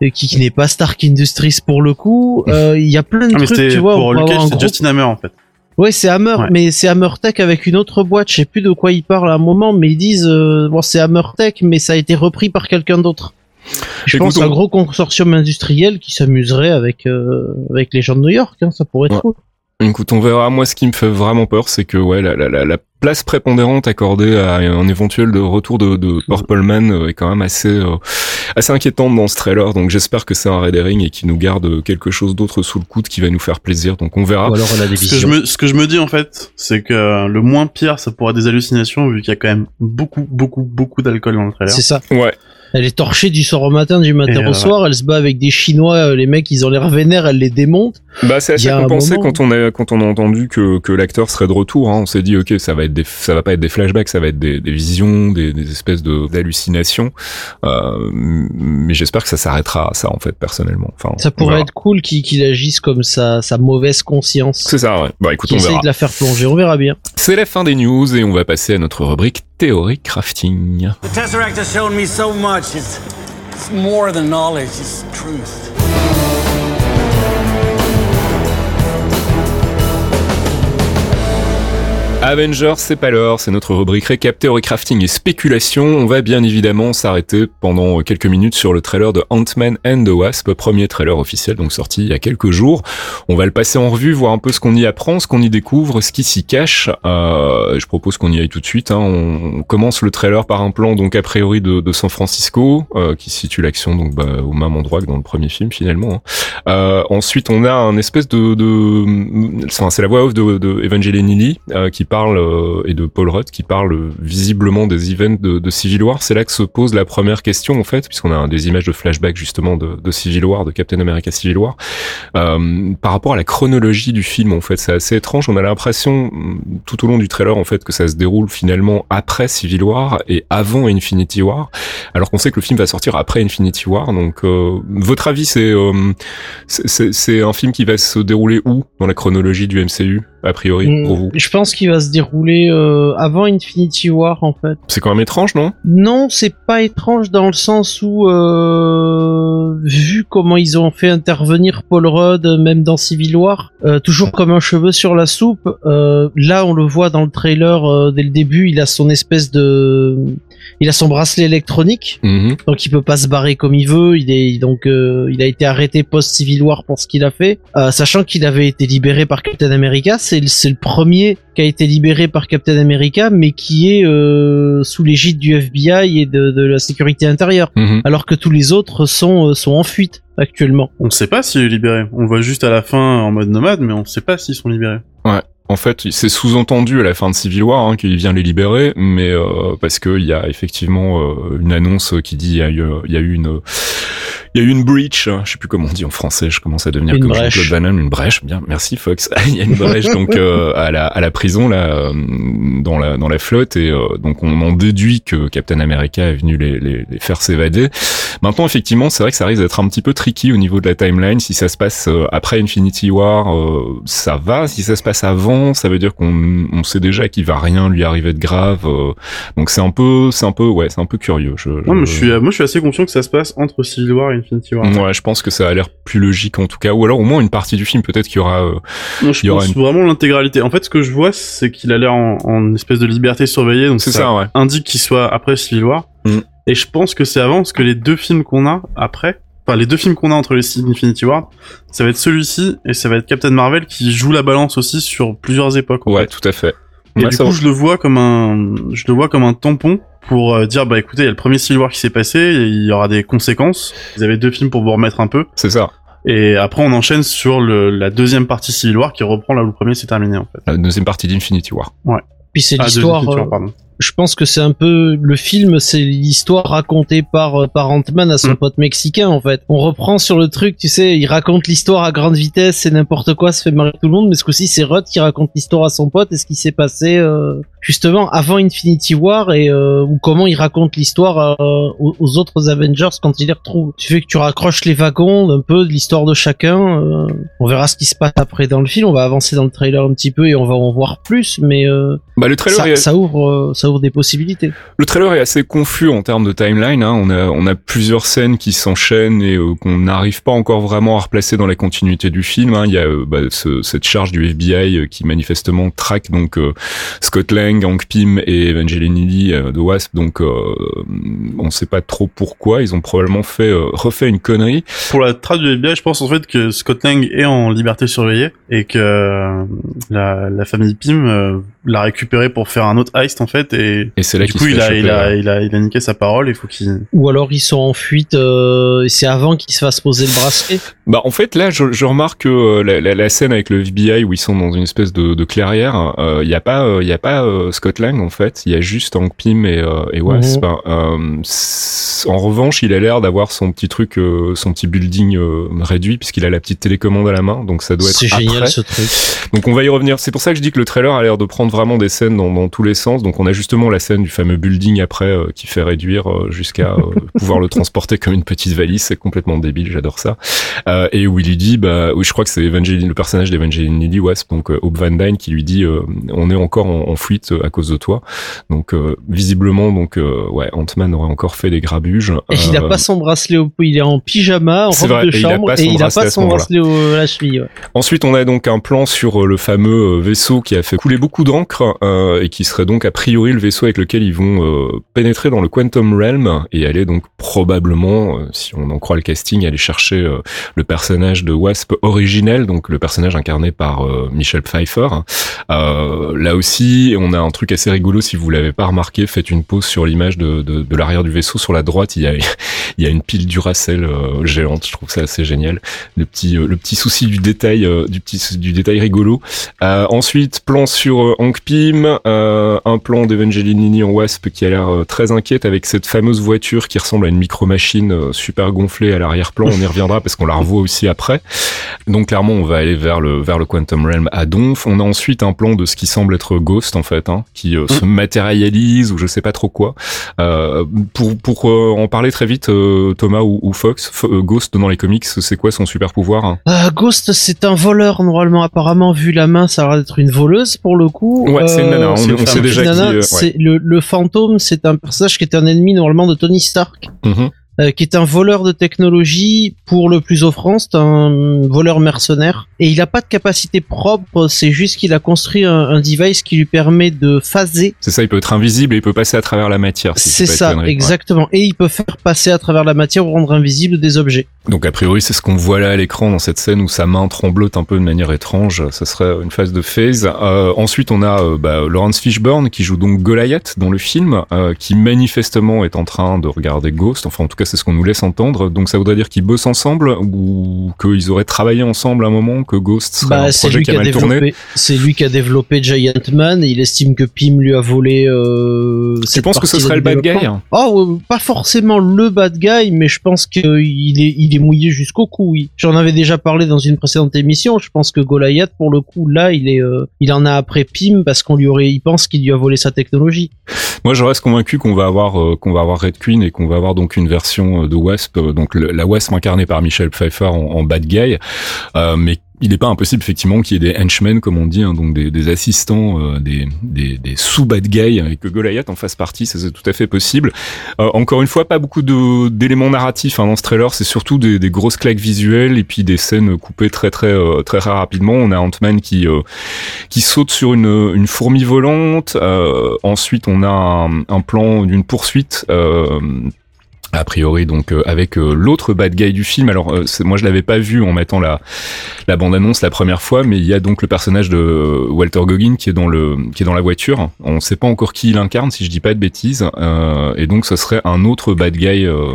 et qui, qui n'est pas Stark Industries pour le coup, Euh, il y a plein de Ah, mais trucs, tu vois. pour Luke Cage, un c'est Justin Hammer en fait. Ouais, c'est Hammer, Ouais. mais c'est Hammer Tech avec une autre boîte. Je sais plus de quoi ils parlent à un moment, mais ils disent euh, bon, c'est Hammer Tech, mais ça a été repris par quelqu'un d'autre. Je Écoute, pense on- un gros consortium industriel qui s'amuserait avec euh, avec les gens de New York. Hein, ça pourrait être Ouais. cool. Écoute, on verra. Moi, ce qui me fait vraiment peur, c'est que ouais, la, la, la, la place prépondérante accordée à un éventuel de retour de, de Purple Man euh, est quand même assez euh, assez inquiétante dans ce trailer. Donc, j'espère que c'est un Red Herring et qui nous garde quelque chose d'autre sous le coude qui va nous faire plaisir. Donc, on verra. Ou alors elle a des Ce que, je me, ce que je me dis en fait, c'est que le moins pire, ça pourrait être des hallucinations vu qu'il y a quand même beaucoup, beaucoup, beaucoup d'alcool dans le trailer. C'est ça. Ouais. Elle est torchée du soir au matin, du matin Et, au euh, soir. Elle se bat avec des Chinois. euh, Les mecs, ils ont l'air vénères. Elle les démonte. Bah, c'est assez y a un compensé moment- quand on a quand on a entendu que que l'acteur serait de retour. Hein. On s'est dit ok, ça va être des ça va pas être des flashbacks, ça va être des, des visions, des, des espèces de d'hallucinations. Euh, mais j'espère que ça s'arrêtera à ça en fait personnellement. Enfin, Ça pourrait être cool qu'il agisse comme sa, sa mauvaise conscience. C'est ça, ouais. Bah écoute, on essaye verra. de la faire plonger. On verra bien. C'est la fin des news et on va passer à notre rubrique théorie crafting. The Tesseract has shown me so much. It's, it's more than knowledge, it's truth. Avengers, c'est pas l'heure, c'est notre rubrique récap, théorie crafting et spéculation. On va bien évidemment s'arrêter pendant quelques minutes sur le trailer de Ant-Man and the Wasp, premier trailer officiel, donc sorti il y a quelques jours. On va le passer en revue, voir un peu ce qu'on y apprend, ce qu'on y découvre, ce qui s'y cache. Euh, je propose qu'on y aille tout de suite. hein. On, commence le trailer par un plan donc a priori de, San Francisco, euh, qui situe l'action donc bah, au même endroit que dans le premier film finalement. hein. Euh, ensuite, on a un espèce de, de c'est la voix off de, de Evangeline Lilly euh, qui parle euh, et de Paul Rudd qui parle visiblement des events de, Civil War. C'est là que se pose la première question en fait, puisqu'on a des images de flashback justement de, Civil War, de Captain America Civil War, euh, par rapport à la chronologie du film. En fait, c'est assez étrange. On a l'impression tout au long du trailer en fait que ça se déroule finalement après Civil War et avant Infinity War, alors qu'on sait que le film va sortir après Infinity War. Donc, euh, votre avis, c'est euh, c'est un film qui va se dérouler où dans la chronologie du MCU a priori pour vous Mm, Je pense qu'il va se dérouler euh, avant Infinity War en fait. C'est quand même étrange, non? Non, c'est pas étrange dans le sens où, euh, vu comment ils ont fait intervenir Paul Rudd, même dans Civil War, euh, toujours comme un cheveu sur la soupe. euh, là, on le voit dans le trailer euh, dès le début, il a son espèce de, il a son bracelet électronique, Mhm. donc il peut pas se barrer comme il veut. Il est donc, euh, il a été arrêté post Civil War pour ce qu'il a fait, Euh, sachant qu'il avait été libéré par Captain America. C'est le- c'est le premier qui a été libéré par Captain America, mais qui est euh, sous l'égide du FBI et de, de la sécurité intérieure, Mhm. alors que tous les autres sont euh, sont en fuite actuellement. On sait pas s'il est libéré. On le voit juste à la fin en mode nomade, mais on sait pas s'ils sont libérés. En fait, c'est sous-entendu à la fin de Civil War hein, qu'il vient les libérer, mais euh, parce que il y a effectivement euh, une annonce qui dit il y y a eu une il y a eu une breach, hein, je sais plus comment on dit en français, je commence à devenir Une comme brèche. Jean-Claude Van Damme, une brèche, bien, merci Fox. il y a une brèche donc euh, à la à la prison là euh, dans la dans la flotte et euh, donc on en déduit que Captain America est venu les les, les faire s'évader. Maintenant effectivement, c'est vrai que ça risque d'être un petit peu tricky au niveau de la timeline si ça se passe euh, après Infinity War, euh, ça va, si ça se passe avant, ça veut dire qu'on on sait déjà qu'il va rien lui arriver de grave. euh, donc c'est un peu c'est un peu ouais, c'est un peu curieux. Je, Non, mais je suis, moi, je suis assez confiant que ça se passe entre Civil War et Infinity War. Ouais, je pense que ça a l'air plus logique en tout cas, ou alors au moins une partie du film peut-être qu'il y aura. euh, Moi, je Il y aura pense une- vraiment l'intégralité. En fait, ce que je vois, c'est qu'il a l'air en, en espèce de liberté surveillée, donc C'est ça, ouais. indique qu'il soit après Civil War. Mm. Et je pense que c'est avant, parce que les deux films qu'on a après, enfin les deux films qu'on a entre les six Infinity War, ça va être celui-ci et ça va être Captain Marvel qui joue la balance aussi sur plusieurs époques. en Ouais, fait. tout à fait. Et Ouais, du coup, va. je le vois comme un, je le vois comme un tampon pour euh, dire bah écoutez, il y a le premier Civil War qui s'est passé, il y aura des conséquences. Vous avez deux films pour vous remettre un peu. c'est ça. Et après, on enchaîne sur le, la deuxième partie Civil War qui reprend là où le premier s'est terminé en fait. La deuxième partie d'Infinity War. Puis c'est Ah, l'histoire. Je pense que c'est un peu le film, c'est l'histoire racontée par euh, par Ant-Man à son Mm. pote mexicain en fait. On reprend sur le truc, tu sais, il raconte l'histoire à grande vitesse, c'est n'importe quoi, ça fait marrer tout le monde, mais ce coup-ci c'est Rudd qui raconte l'histoire à son pote et ce qui s'est passé euh, justement avant Infinity War et euh, ou comment il raconte l'histoire euh, aux, aux autres Avengers quand il les retrouve. Tu fais que tu raccroches les wagons un peu de l'histoire de chacun. euh, on verra ce qui se passe après dans le film, on va avancer dans le trailer un petit peu et on va en voir plus, mais euh, Bah le trailer ça, est... ça ouvre euh, ça ouvre des possibilités. Le trailer est assez confus en termes de timeline. Hein. On a on a plusieurs scènes qui s'enchaînent et euh, qu'on n'arrive pas encore vraiment à replacer dans la continuité du film. Hein. Il y a euh, bah, ce- cette charge du FBI euh, qui manifestement traque donc euh, Scott Lang, Hank Pym et Evangeline Lilly euh, de Wasp. Donc euh, on sait pas trop pourquoi. Ils ont probablement fait euh, refait une connerie. Pour la trad du FBI, je pense en fait que Scott Lang est en liberté surveillée et que euh, la, la famille Pym euh, l'a récupéré pour faire un autre heist en fait et Et c'est là du qu'il coup il a, il, a, il, a, il a niqué sa parole, il faut qu'il... Ou alors ils sont en fuite, euh, et c'est avant qu'ils se fassent poser le bracelet. Bah en fait là je, je remarque que euh, la, la, la scène avec le FBI où ils sont dans une espèce de, de clairière, il euh, y a pas il y a pas Scott Lang en fait, il y a juste Hank Pym et, et Wasp. Mhm. en revanche il a l'air d'avoir son petit truc, son petit building réduit puisqu'il a la petite télécommande à la main, donc ça doit être C'est génial ce truc. Donc on va y revenir. C'est pour ça que je dis que le trailer a l'air de prendre vraiment des scènes dans, dans tous les sens. Donc on a justement la scène du fameux building après euh, qui fait réduire euh, jusqu'à euh, pouvoir le transporter comme une petite valise. C'est complètement débile, j'adore ça. Euh, et où il lui dit, bah je crois que c'est Evangeline, le personnage d'Evangeline Lilly Wasp, donc euh, Hope Van Dyne, qui lui dit, euh, on est encore en, en fuite à cause de toi. Donc visiblement, donc ouais, Ant-Man aurait encore fait des grabuges. Et il a pas son bracelet au il est en pyjama, en robe vrai, de chambre, et il a bracelet pas son bracelet au, à la cheville. ouais. Ensuite, on a donc un plan sur le fameux vaisseau qui a fait couler beaucoup d'encre et qui serait donc a priori le vaisseau avec lequel ils vont pénétrer dans le Quantum Realm et aller donc probablement, si on en croit le casting, aller chercher euh, le personnage de Wasp originel, donc le personnage incarné par euh, Michel Pfeiffer. Euh, là aussi, on a un truc assez rigolo si vous l'avez pas remarqué. Faites une pause sur l'image de, de, de l'arrière du vaisseau. Sur la droite, il y a une pile Duracell euh, géante. Je trouve ça assez génial. Le petit euh, souci du détail du petit du détail rigolo. Ensuite, plan sur Hank Pym, un plan d'Evangeline en Wasp qui a l'air très inquiète avec cette fameuse voiture qui ressemble à une micro-machine super gonflée à l'arrière-plan. On y reviendra parce qu'on la revoit aussi après. Donc clairement, on va aller vers le vers le Quantum Realm à Donf. On a ensuite un plan de ce qui semble être Ghost en fait, hein, qui euh, se matérialise ou je sais pas trop quoi. Euh, pour pour euh, en parler très vite, Thomas ou, ou Fox, F- Ghost dans les comics, c'est quoi son super pouvoir hein? Ghost, c'est un voleur normalement. Apparemment, vu la main, ça a l'air d'être une voleuse pour le coup. Ouais, c'est une nana. On, sait déjà qui. ouais. le, le fantôme, c'est un personnage qui est un ennemi normalement de Tony Stark, Mhm. Euh, qui est un voleur de technologie pour le plus offrant, c'est un voleur mercenaire. Et il a pas de capacité propre, c'est juste qu'il a construit un, un device qui lui permet de phaser. C'est ça, il peut être invisible et il peut passer à travers la matière. si C'est ça. Ouais. exactement. Et il peut faire passer à travers la matière ou rendre invisible des objets. Donc a priori, c'est ce qu'on voit là à l'écran dans cette scène où sa main tremblote un peu de manière étrange. Ce serait une phase de phase. Euh, ensuite, on a euh, bah, Lawrence Fishburne qui joue donc Goliath dans le film, euh, qui manifestement est en train de regarder Ghost. Enfin, en tout cas, c'est ce qu'on nous laisse entendre. Donc ça voudrait dire qu'ils bossent ensemble ou qu'ils auraient travaillé ensemble à un moment, que Ghost serait un Bah, c'est projet lui qui a mal tourné? développé, c'est lui qui a développé Giant Man. Et il estime que Pym lui a volé. Euh, Tu penses que ce serait le bad guy? Oh, pas forcément le bad guy, mais je pense qu'il est, il est mouillé jusqu'au cou. Oui. J'en avais déjà parlé dans une précédente émission. Je pense que Goliath, pour le coup, là, il est, euh, il en a après Pym parce qu'on lui aurait, il pense qu'il lui a volé sa technologie. Moi, je reste convaincu qu'on va avoir euh, qu'on va avoir Red Queen et qu'on va avoir donc une version euh, de Wasp, euh, donc la Wasp incarnée par Michel Pfeiffer en, en bad guy, mais il n'est pas impossible effectivement qu'il y ait des henchmen comme on dit, hein, donc des, assistants, euh, des, sous bad guys et que Goliath en fasse partie, c'est tout à fait possible. Euh, encore une fois, pas beaucoup d'éléments narratifs hein, dans ce trailer, c'est surtout des, grosses claques visuelles et puis des scènes coupées très très euh, très rapidement. On a Ant-Man qui qui saute sur une, fourmi volante. Ensuite, on a un plan d'une poursuite. A priori donc euh, avec euh, l'autre bad guy du film. Alors euh, c'est- moi je l'avais pas vu en mettant la la bande annonce la première fois mais il y a donc le personnage de Walter Goggin qui est dans le qui est dans la voiture. On sait pas encore qui il incarne si je dis pas de bêtises. Euh, et donc ce serait un autre bad guy euh,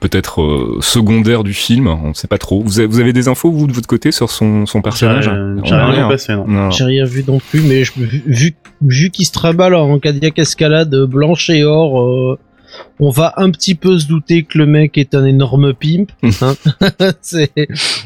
peut-être euh, secondaire du film. On sait pas trop. Vous avez, vous avez des infos vous de votre côté sur son son personnage J'ai rien. J'ai vu non plus, mais je, vu, vu, vu qu'il se trimballe en Cadillac Escalade blanche et or, euh, on va un petit peu se douter que le mec est un énorme pimp. hein. C'est-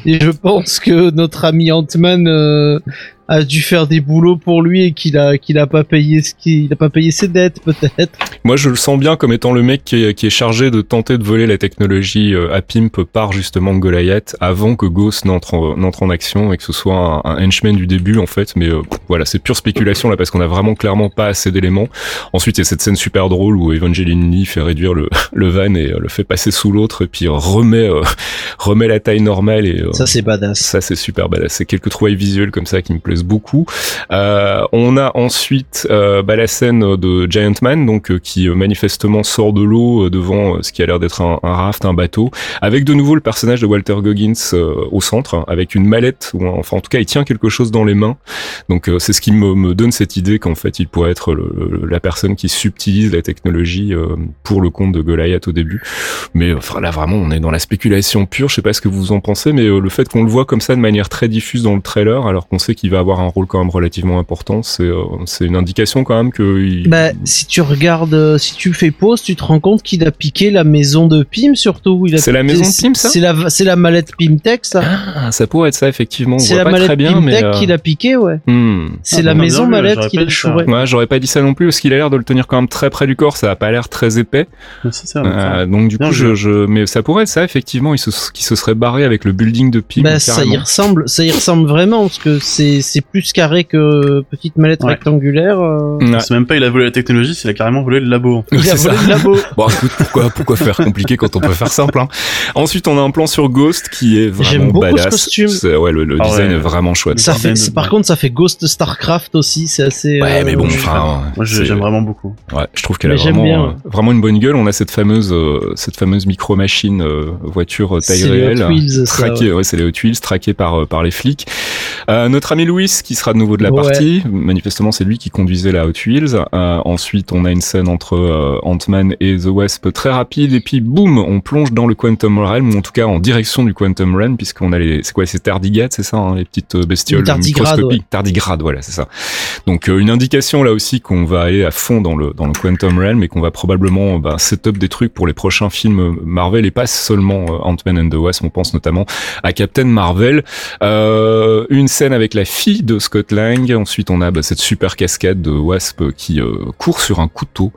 et je pense que notre ami Ant-Man euh, a dû faire des boulots pour lui et qu'il a qu'il a pas payé ce qu'il a pas payé ses dettes peut-être. Moi, je le sens bien comme étant le mec qui est, qui est chargé de tenter de voler la technologie euh, à Pimp par justement Goliath avant que Ghost n'entre en, n'entre en action et que ce soit un, un henchman du début en fait. Mais euh, voilà, c'est pure spéculation là parce qu'on a vraiment clairement pas assez d'éléments. Ensuite, il y a cette scène super drôle où Evangeline Lee fait réduire le, le van et euh, le fait passer sous l'autre et puis remet euh, remet la taille normale et euh, Ça c'est badass. ça c'est super badass. C'est quelques trouvailles visuelles comme ça qui me plaisent beaucoup. Euh, on a ensuite bah, la scène de Giant Man, donc qui qui euh, manifestement sort de l'eau euh, devant euh, ce qui a l'air d'être un, un raft, un bateau, avec de nouveau le personnage de Walter Goggins au centre, hein, avec une mallette, ou enfin en tout cas il tient quelque chose dans les mains. Donc c'est ce qui me, me donne cette idée qu'en fait il pourrait être le- le- la personne qui subtilise la technologie pour le compte de Goliath au début. Mais enfin là vraiment on est dans la spéculation pure. Je sais pas ce que vous en pensez, mais le fait qu'on le voit comme ça de manière très diffuse dans le trailer, alors qu'on sait qu'il va avoir un rôle quand même relativement important, c'est une indication quand même que il... Bah, si tu regardes, euh, si tu fais pause, tu te rends compte qu'il a piqué la maison de Pim surtout. Il a C'est la piqué- maison de Pim, ça C'est la, c'est la mallette Pimtech, ça. Ah, ça pourrait être ça effectivement. C'est la pas mallette très bien, mais Pimtech euh, qu'il a piqué, ouais. hmm. C'est Ah, la bien maison mallette qu'il a ça. chouré. Ouais, j'aurais pas dit ça non plus parce qu'il a l'air de le tenir quand même très près du corps. Ça a pas l'air très épais. Euh, donc du Bien coup, je, je, mais ça pourrait être ça effectivement. Il se, qui se serait barré avec le building de Pim. Bah, ça y ressemble, ça y ressemble vraiment parce que c'est, c'est plus carré que petite mallette Ouais. rectangulaire. C'est même pas il a volé la technologie, c'est il a carrément volé labo. Il a C'est volé le labo. Bon, écoute, pourquoi, pourquoi faire compliqué quand on peut faire simple hein Ensuite, on a un plan sur Ghost qui est J'aime vraiment beaucoup ce badass. costume. Ouais, le, le Ah design ouais. est vraiment chouette. Ça fait, par contre, ça fait Ghost Starcraft aussi, c'est assez. Ouais, euh, mais bon, enfin, Moi c'est- j'aime vraiment beaucoup. Ouais, je trouve qu'elle a vraiment, bien, euh, ouais. vraiment une bonne gueule. On a cette fameuse, euh, cette fameuse micro machine euh, voiture taille C'est les réelle, Hot Wheels, ça, traquée, ouais, c'est les Hot Wheels, traquée par euh, par les flics. Euh, notre ami Louis, qui sera de nouveau de la Ouais. partie. Manifestement, c'est lui qui conduisait la Hot Wheels. Euh, ensuite, on a une scène entre euh, Ant-Man et The Wasp très rapide, et puis boum, on plonge dans le Quantum Realm, ou en tout cas en direction du Quantum Realm, puisqu'on a les, c'est quoi, c'est tardigades, c'est ça, hein, les petites euh, bestioles Les tardigrades, microscopiques, tardigrades, voilà, c'est ça. Donc euh, une indication là aussi qu'on va aller à fond dans le dans le Quantum Realm et qu'on va probablement bah, setup des trucs pour les prochains films Marvel et pas seulement euh, Ant-Man and the Wasp. On pense notamment à Captain Marvel. Euh, une scène avec la fille de Scott Lang. Ensuite on a bah, cette super cascade de Wasp qui euh, court sur un couteau.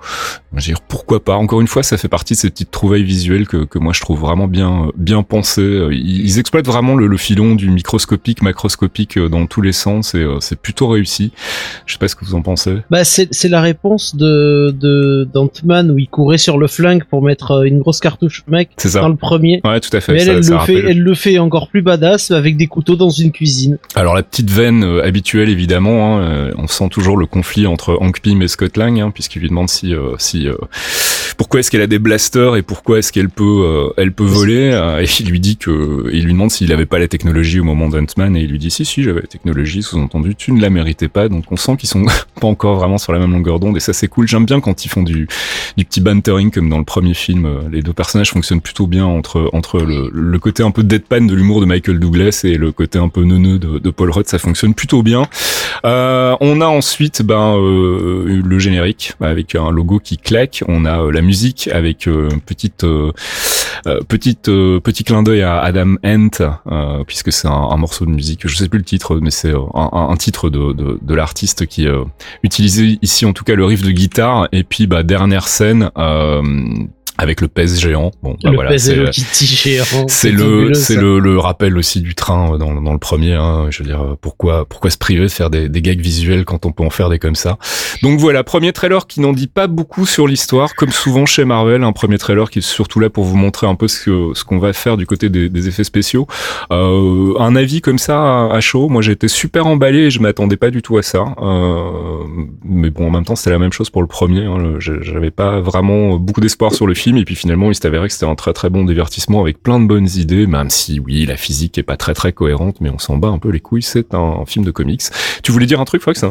Je veux dire pourquoi pas. Encore une fois, ça fait partie de ces petites trouvailles visuelles que, que moi je trouve vraiment bien bien pensées. Ils, ils exploitent vraiment le, le filon du microscopique macroscopique euh, dans tous les sens et euh, c'est plutôt réussi. Je sais pas ce que vous en pensez. Bah, c'est, la réponse de, de, d'Ant-Man où il courait sur le flingue pour mettre euh, une grosse cartouche mec C'est ça. dans le premier. Ouais, tout à fait. Mais elle, ça- elle ça le fait, elle le fait encore plus badass avec des couteaux dans une cuisine. Alors la petite veine euh, habituelle évidemment, hein, euh, on sent toujours le conflit entre Hank Pym et Scott Lang, hein, puisqu'il lui demande si, euh, si euh, pourquoi est-ce qu'elle a des blasters et pourquoi est-ce qu'elle peut, euh, elle peut voler. euh, et il lui dit que, il lui demande s'il avait pas la technologie au moment d'Ant-Man et il lui dit si si j'avais la technologie. Sous-entendu, tu ne la méritais pas. Donc on sent qu'ils sont pas encore vraiment sur la même longueur d'onde et ça c'est cool. J'aime bien quand ils font du, du petit bantering comme dans le premier film. Les deux personnages fonctionnent plutôt bien entre entre le, le côté un peu deadpan de l'humour de Michael Douglas et le côté un peu neuneux de, de Paul Rudd. Ça fonctionne plutôt bien. Euh, on a ensuite ben euh, le générique avec un logo qui claque. On a euh, la musique avec euh, petite euh, petite petit clin d'œil à Adam euh, puisque c'est un, morceau de musique. Je sais plus le titre, mais c'est un, titre de, de, de l'artiste qui utilisait ici en tout cas le riff de guitare. Et puis bah dernière scène. Euh, avec le pèse géant. Bon, bah le voilà, c'est géant. c'est le c'est le, le rappel aussi du train euh, dans, dans le premier. Hein, je veux dire euh, pourquoi pourquoi se priver de faire des, des gags visuels quand on peut en faire des comme ça? Donc voilà premier trailer qui n'en dit pas beaucoup sur l'histoire comme souvent chez Marvel. Un premier trailer qui est surtout là pour vous montrer un peu ce que ce qu'on va faire du côté des, des effets spéciaux. Euh, un avis comme ça à, à chaud. Moi été super emballé et je m'attendais pas du tout à ça. Euh, mais bon en même temps c'était la même chose pour le premier. Hein, J'avais pas vraiment beaucoup d'espoir sur le film et puis finalement il s'est avéré que c'était un très très bon divertissement avec plein de bonnes idées. Même si oui la physique est pas très très cohérente, mais on s'en bat un peu les couilles. C'est un, un film de comics. Tu voulais dire un truc Fox?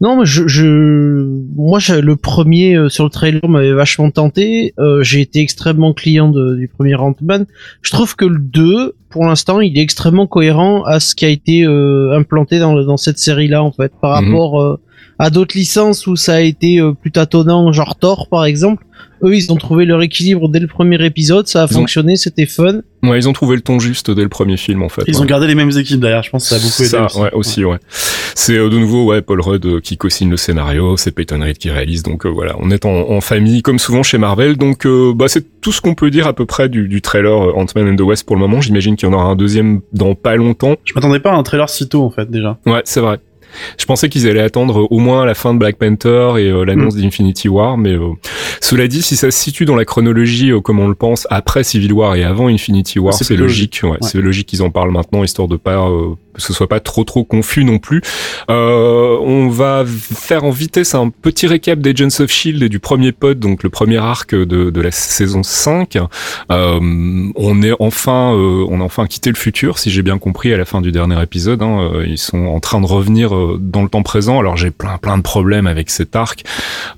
Non, mais je, je, moi, j'ai- le premier euh, sur le trailer m'avait vachement tenté. Euh, j'ai été extrêmement client de- du premier Ant-Man. Je trouve que le 2, pour l'instant, il est extrêmement cohérent à ce qui a été euh, implanté dans, dans cette série-là, en fait, par Mhm. rapport euh, à d'autres licences où ça a été euh, plus tâtonnant, genre Thor, par exemple. Eux, ils ont trouvé leur équilibre dès le premier épisode, ça a Ils ont- fonctionné, c'était fun. Ouais, ils ont trouvé le ton juste dès le premier film en fait. Ils ouais. ont gardé les mêmes équipes derrière, je pense que ça a beaucoup aidé. Ça, aussi. ouais, aussi, ouais. C'est euh, de nouveau, ouais, Paul Rudd euh, qui co-signe le scénario, c'est Peyton Reed qui réalise, donc euh, voilà, on est en, en famille comme souvent chez Marvel, donc euh, bah c'est tout ce qu'on peut dire à peu près du, du trailer Ant-Man and the West pour le moment. J'imagine qu'il y en aura un deuxième dans pas longtemps. Je m'attendais pas à un trailer si tôt en fait déjà. Ouais, c'est vrai. Je pensais qu'ils allaient attendre au moins la fin de Black Panther et euh, l'annonce d'Infinity War, mais euh, cela dit, si ça se situe dans la chronologie euh, comme on le pense après Civil War et avant Infinity War, C'est logique. Ouais, Ouais. C'est logique qu'ils en parlent maintenant, histoire de pas euh, que ce soit pas trop trop confus non plus. Euh, on va faire en vitesse un petit récap d'Agents of Shield et du premier pod, donc le premier arc de, de la saison 5. Euh, on est enfin, euh, on a enfin quitté le futur, si j'ai bien compris à la fin du dernier épisode. Hein, euh, ils sont en train de revenir dans le temps présent. Alors j'ai plein plein de problèmes avec cet arc.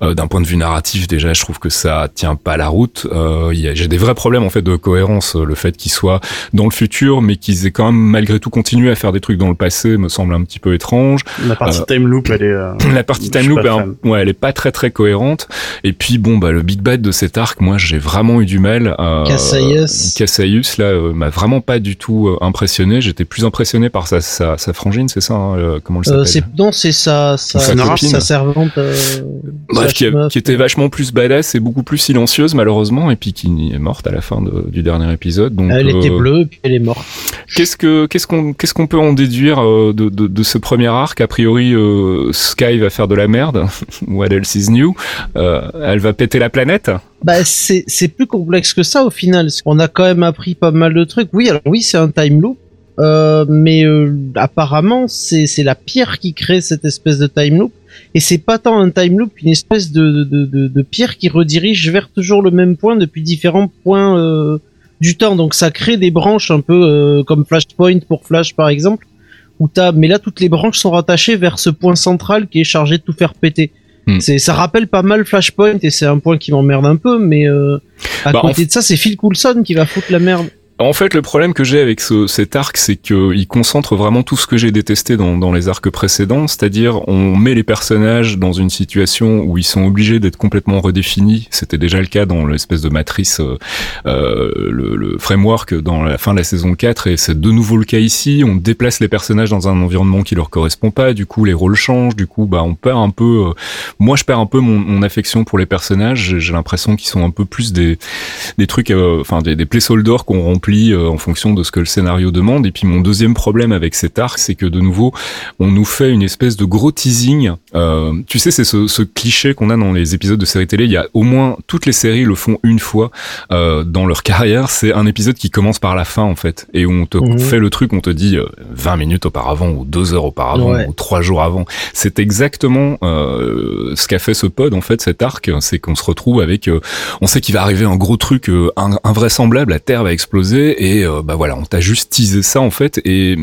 D'un point de vue narratif, déjà, je trouve que ça tient pas la route. j'ai des vrais problèmes en fait de cohérence. Le fait qu'ils soient dans le futur, mais qu'ils aient quand même malgré tout continué à faire des trucs dans le passé, me semble un petit peu étrange. La partie time loop, elle est. la partie time loop, elle, ouais, elle est pas très très cohérente. Et puis bon, bah le big bad de cet arc, moi, j'ai vraiment eu du mal. à Cassaius, là, euh, m'a vraiment pas du tout euh, impressionné. J'étais plus impressionné par sa, sa, sa frangine, c'est ça hein, euh, Comment elle s'appelle? Non, c'est sa, sa, sa, servante. Bref, qui, qui, était vachement plus badass et beaucoup plus silencieuse, malheureusement, et puis qui est morte à la fin de, du dernier épisode. Donc, elle était bleue, puis elle est morte. Qu'est-ce que qu'est-ce qu'on qu'est-ce qu'on peut en déduire de, de, ce premier arc A priori, Sky va faire de la merde. What else is new? Elle va péter la planète bah c'est plus complexe que ça au final. On a quand même appris pas mal de trucs. Oui, alors oui, c'est un time loop. Euh, mais euh, apparemment, c'est c'est la pierre qui crée cette espèce de time loop. Et c'est pas tant un time loop qu'une espèce de, de, de, pierre qui redirige vers toujours le même point depuis différents points euh, du temps. Donc ça crée des branches un peu euh, comme Flashpoint pour Flash par exemple. Où t'as, mais là toutes les branches sont rattachées vers ce point central qui est chargé de tout faire péter. Hmm. C'est, ça rappelle pas mal Flashpoint et c'est un point qui m'emmerde un peu, mais euh, à bah, côté de ça, c'est Phil Coulson qui va foutre la merde. En fait, le problème que j'ai avec ce, cet arc, c'est qu'il concentre vraiment tout ce que j'ai détesté dans, dans, les arcs précédents, c'est-à-dire on met les personnages dans une situation où ils sont obligés d'être complètement redéfinis. C'était déjà le cas dans l'espèce de matrice, euh, euh le, le, framework dans la fin de la saison 4, et c'est de nouveau le cas ici. On déplace les personnages dans un environnement qui leur correspond pas, du coup les rôles changent, du coup bah on perd un peu. Euh, moi, je perds un peu mon, mon affection pour les personnages. J'ai l'impression qu'ils sont un peu plus des des trucs, euh, enfin des, des placeholders qu'on remplit euh, en fonction de ce que le scénario demande. Et puis mon deuxième problème avec cet arc, c'est que de nouveau, on nous fait une espèce de gros teasing. Euh, tu sais, c'est ce, ce, cliché qu'on a dans les épisodes de séries télé. Il y a au moins toutes les séries le font une fois euh, dans leur carrière. C'est un épisode qui commence par la fin en fait, et on te mhm. fait le truc, on te dit 20 minutes auparavant ou 2 heures auparavant ou 3 jours avant. C'est exactement ce qu'a fait ce pod en fait, cet arc, c'est qu'on se retrouve avec, on sait qu'il va arriver un gros truc invraisemblable, la Terre va exploser et euh, bah voilà, on t'a juste teasé ça en fait et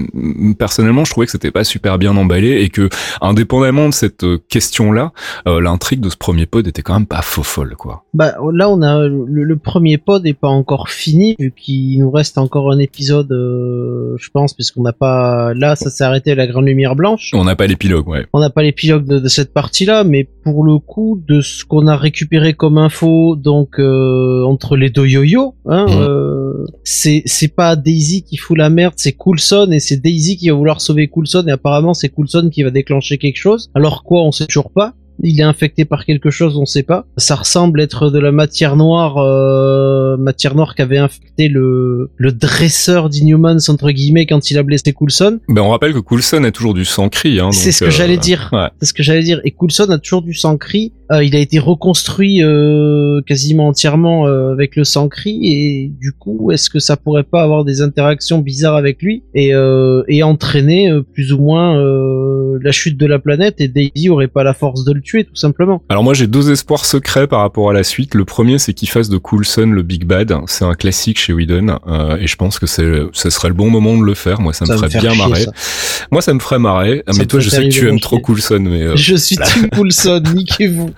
personnellement, je trouvais que c'était pas super bien emballé et que indépendamment de cette euh, question-là, euh, l'intrigue de ce premier pod était quand même pas faux folle quoi. Bah là, on a le, premier pod est pas encore fini vu qu'il nous reste encore un épisode, je pense, puisqu'on n'a pas là, ça s'est arrêté à la grande lumière blanche. On n'a pas l'épilogue, ouais. On n'a pas l'épilogue de, cette partie-là, mais pour le coup, de ce qu'on a récupéré comme info, donc entre les deux yo-yo, hein, mmh. c'est c'est pas Daisy qui fout la merde, c'est Coulson et c'est Daisy qui va vouloir sauver Coulson et apparemment c'est Coulson qui va déclencher quelque chose. Alors quoi, on sait toujours pas il est infecté par quelque chose, on sait pas. Ça ressemble être de la matière noire, euh, matière noire qui avait infecté le, le dresseur d'Inhumans entre guillemets quand il a blessé Coulson. Ben on rappelle que Coulson a toujours du sang cri. Hein, c'est ce que j'allais euh, dire. C'est ce que j'allais dire. Et Coulson a toujours du sang cri. Euh, il a été reconstruit euh, quasiment entièrement euh, avec le sang cri et du coup, est-ce que ça pourrait pas avoir des interactions bizarres avec lui et, et entraîner plus ou moins la chute de la planète et Daisy aurait pas la force de le tuer tout simplement. Alors moi j'ai deux espoirs secrets par rapport à la suite. Le premier c'est qu'il fasse de Coulson le Big Bad. C'est un classique chez Whedon et je pense que c'est ce serait le bon moment de le faire. Moi ça me ferait bien marrer. Moi ça me ferait marrer. mais toi je sais que tu aimes trop Coulson mais je suis Team Coulson, niquez-vous.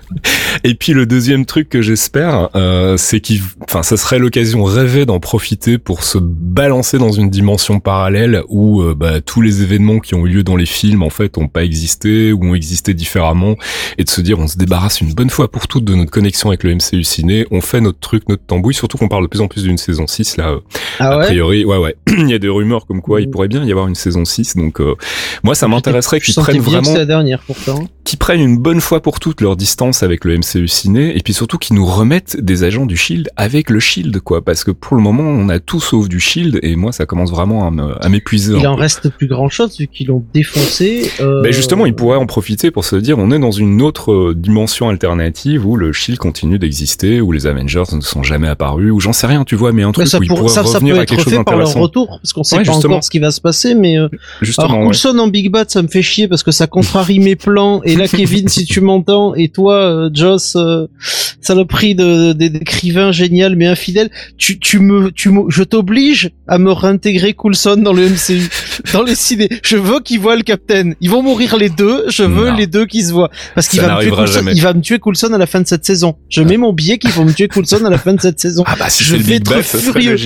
Et puis le deuxième truc que j'espère, euh, c'est qu'il, enfin, ça serait l'occasion rêvée d'en profiter pour se balancer dans une dimension parallèle où euh, bah, tous les événements qui ont eu lieu dans les films en fait ont pas existé ou ont existé différemment, et de se dire on se débarrasse une bonne fois pour toutes de notre connexion avec le MCU ciné, on fait notre truc, notre tambouille, surtout qu'on parle de plus en plus d'une saison 6 là. Ah a priori, ouais ouais, il y a des rumeurs comme quoi il mmh. pourrait bien y avoir une saison 6, donc euh, moi ça m'intéresserait qu'ils prennent vraiment la dernière pourtant. Qu'ils prennent une bonne fois pour toutes leur distance avec le MCU ciné, et puis surtout qu'ils nous remettent des agents du Shield avec le Shield, quoi, parce que pour le moment, on a tout sauf du Shield, et moi, ça commence vraiment à m'épuiser. Il en peu. reste plus grand chose vu qu'ils l'ont défoncé. euh, Ben justement, ils pourraient en profiter pour se dire, on est dans une autre euh, dimension alternative où le Shield continue d'exister, où les Avengers ne sont jamais apparus, où j'en sais rien, tu vois, mais un mais truc ça, où ils pour- pourraient ça, ça revenir peut à quelque être chose par leur retour, parce qu'on sait Ouais, pas justement. encore ce qui va se passer, mais euh, Justement, Alors ouais. Coulson en Big Bad, ça me fait chier parce que ça contrarie mes plans. Et là, Kevin, si tu m'entends, et toi, euh, Joss, euh, saloperie de de- d'écrivain génial mais infidèle, tu tu me tu me, je t'oblige à me réintégrer Coulson dans le MCU, dans les ciné. Je veux qu'ils voient le Captain. Ils vont mourir les deux. Je veux Non. les deux qui se voient parce qu'il Ça va me tuer Coulson. jamais. Il va me tuer Coulson à la fin de cette saison. Je mets mon billet qu'ils vont me tuer Coulson à la fin de cette saison. Ah bah si Je vais être furieux.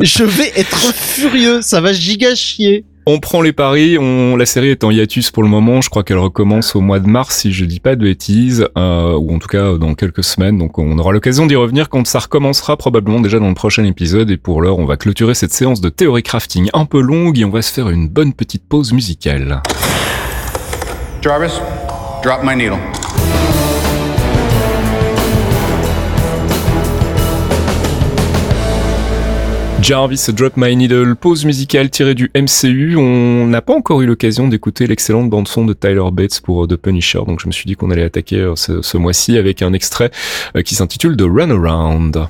Je vais être furieux. Ça va giga chier. On prend les paris, la série est en hiatus pour le moment, je crois qu'elle recommence au mois de mars si je dis pas de bêtises, euh, ou en tout cas dans quelques semaines, donc on aura l'occasion d'y revenir quand ça recommencera probablement déjà dans le prochain épisode, et pour l'heure on va clôturer cette séance de théorie crafting un peu longue et on va se faire une bonne petite pause musicale. Jarvis, drop my needle. Jarvis Drop My Needle, pause musicale tirée du MCU. On n'a pas encore eu l'occasion d'écouter l'excellente bande son de Tyler Bates pour euh, The Punisher, donc je me suis dit qu'on allait attaquer euh, ce, ce mois-ci avec un extrait euh, qui s'intitule The Runaround.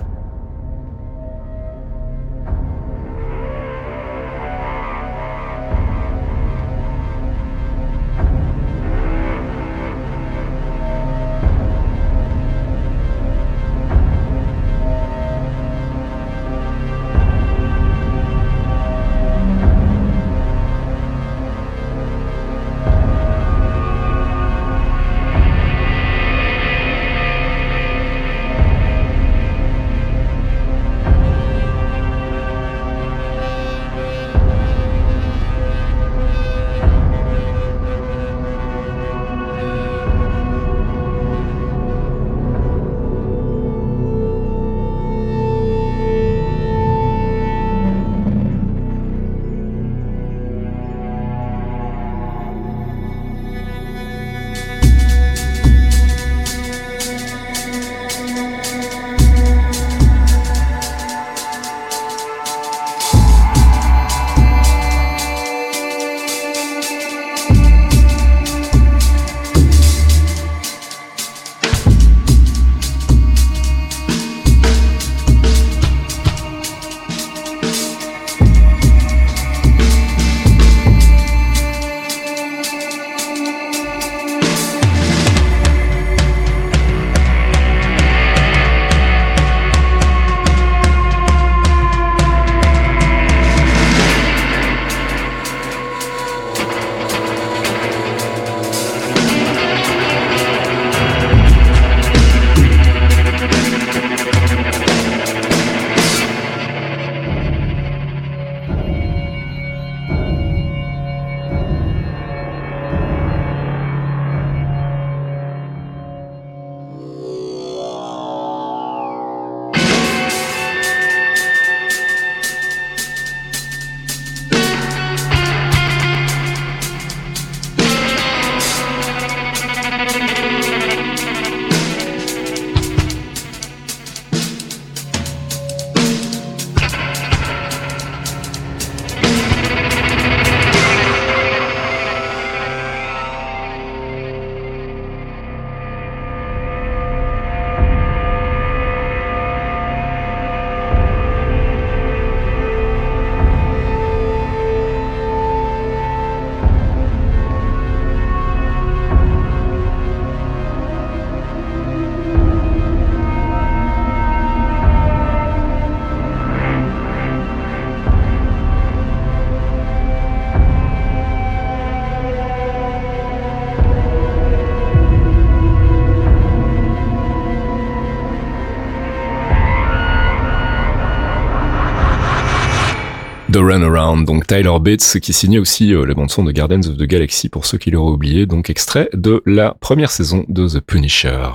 Donc Tyler Bates qui signait aussi euh, la bande son de Guardians of the Galaxy pour ceux qui l'auraient oublié, donc extrait de la première saison de The Punisher.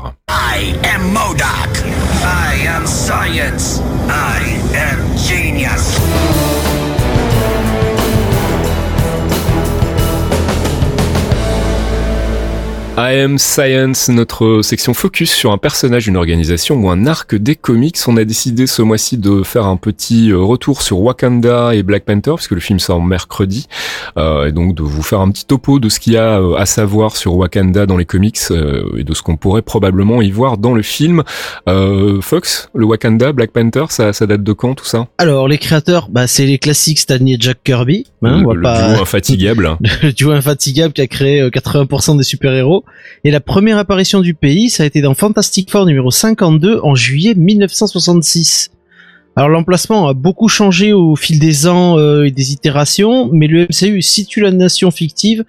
I Am Science, notre section focus sur un personnage, une organisation ou un arc des comics. On a décidé ce mois-ci de faire un petit euh, retour sur Wakanda et Black Panther, puisque le film sort mercredi, euh, et donc de vous faire un petit topo de ce qu'il y a euh, à savoir sur Wakanda dans les comics et de ce qu'on pourrait probablement y voir dans le film. Fox, le Wakanda, Black Panther, ça, ça date de quand tout ça? Alors les créateurs, bah, c'est les classiques Stanley et Jack Kirby. Hein, le, duo infatigable. le duo infatigable qui a créé 80% des super-héros. Et la première apparition du pays, ça a été dans Fantastic Four numéro 52 en juillet 1966. Alors l'emplacement a beaucoup changé au fil des ans euh, et des itérations, mais le MCU situe la nation fictive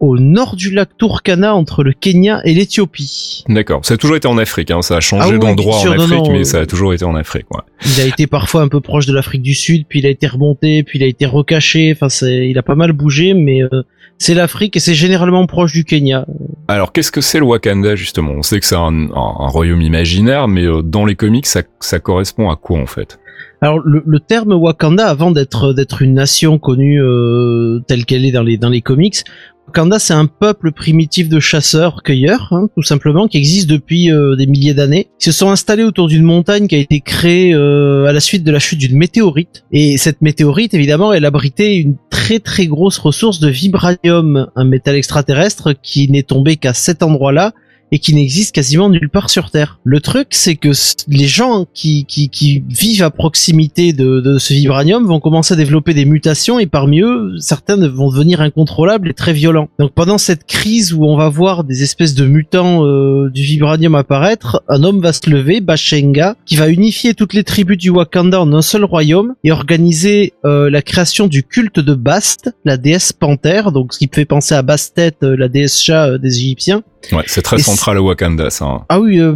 au nord du lac Turkana entre le Kenya et l'Éthiopie. D'accord, ça a toujours été en Afrique, hein. ça a changé ah d'endroit en Afrique, mais ça a toujours été en Afrique. Ouais. Il a été parfois un peu proche de l'Afrique du Sud, puis il a été remonté, puis il a été recaché, enfin il a pas mal bougé, mais euh, c'est l'Afrique et c'est généralement proche du Kenya. Alors qu'est-ce que c'est le Wakanda justement? On sait que c'est un, royaume imaginaire, mais euh, dans les comics, ça, ça correspond à quoi en fait? Alors le, le, terme Wakanda, avant d'être d'être une nation connue euh, telle qu'elle est dans les dans les comics, Wakanda, c'est un peuple primitif de chasseurs-cueilleurs, hein, tout simplement, qui existe depuis euh, des milliers d'années. Ils se sont installés autour d'une montagne qui a été créée euh, à la suite de la chute d'une météorite. Et cette météorite, évidemment, elle abritait une très très grosse ressource de vibranium, un métal extraterrestre qui n'est tombé qu'à cet endroit-là et qui n'existe quasiment nulle part sur Terre. Le truc, c'est que les gens qui, qui, qui, vivent à proximité de, de, ce vibranium vont commencer à développer des mutations et parmi eux, certaines vont devenir incontrôlables et très violents. Donc pendant cette crise où on va voir des espèces de mutants euh, du vibranium apparaître, un homme va se lever, Bashenga, qui va unifier toutes les tribus du Wakanda en un seul royaume et organiser euh, la création du culte de Bast, la déesse panthère, donc ce qui fait penser à Bastet, euh, la déesse chat des Égyptiens, Ouais, c'est très central Wakanda, ça. Hein. Ah oui, euh,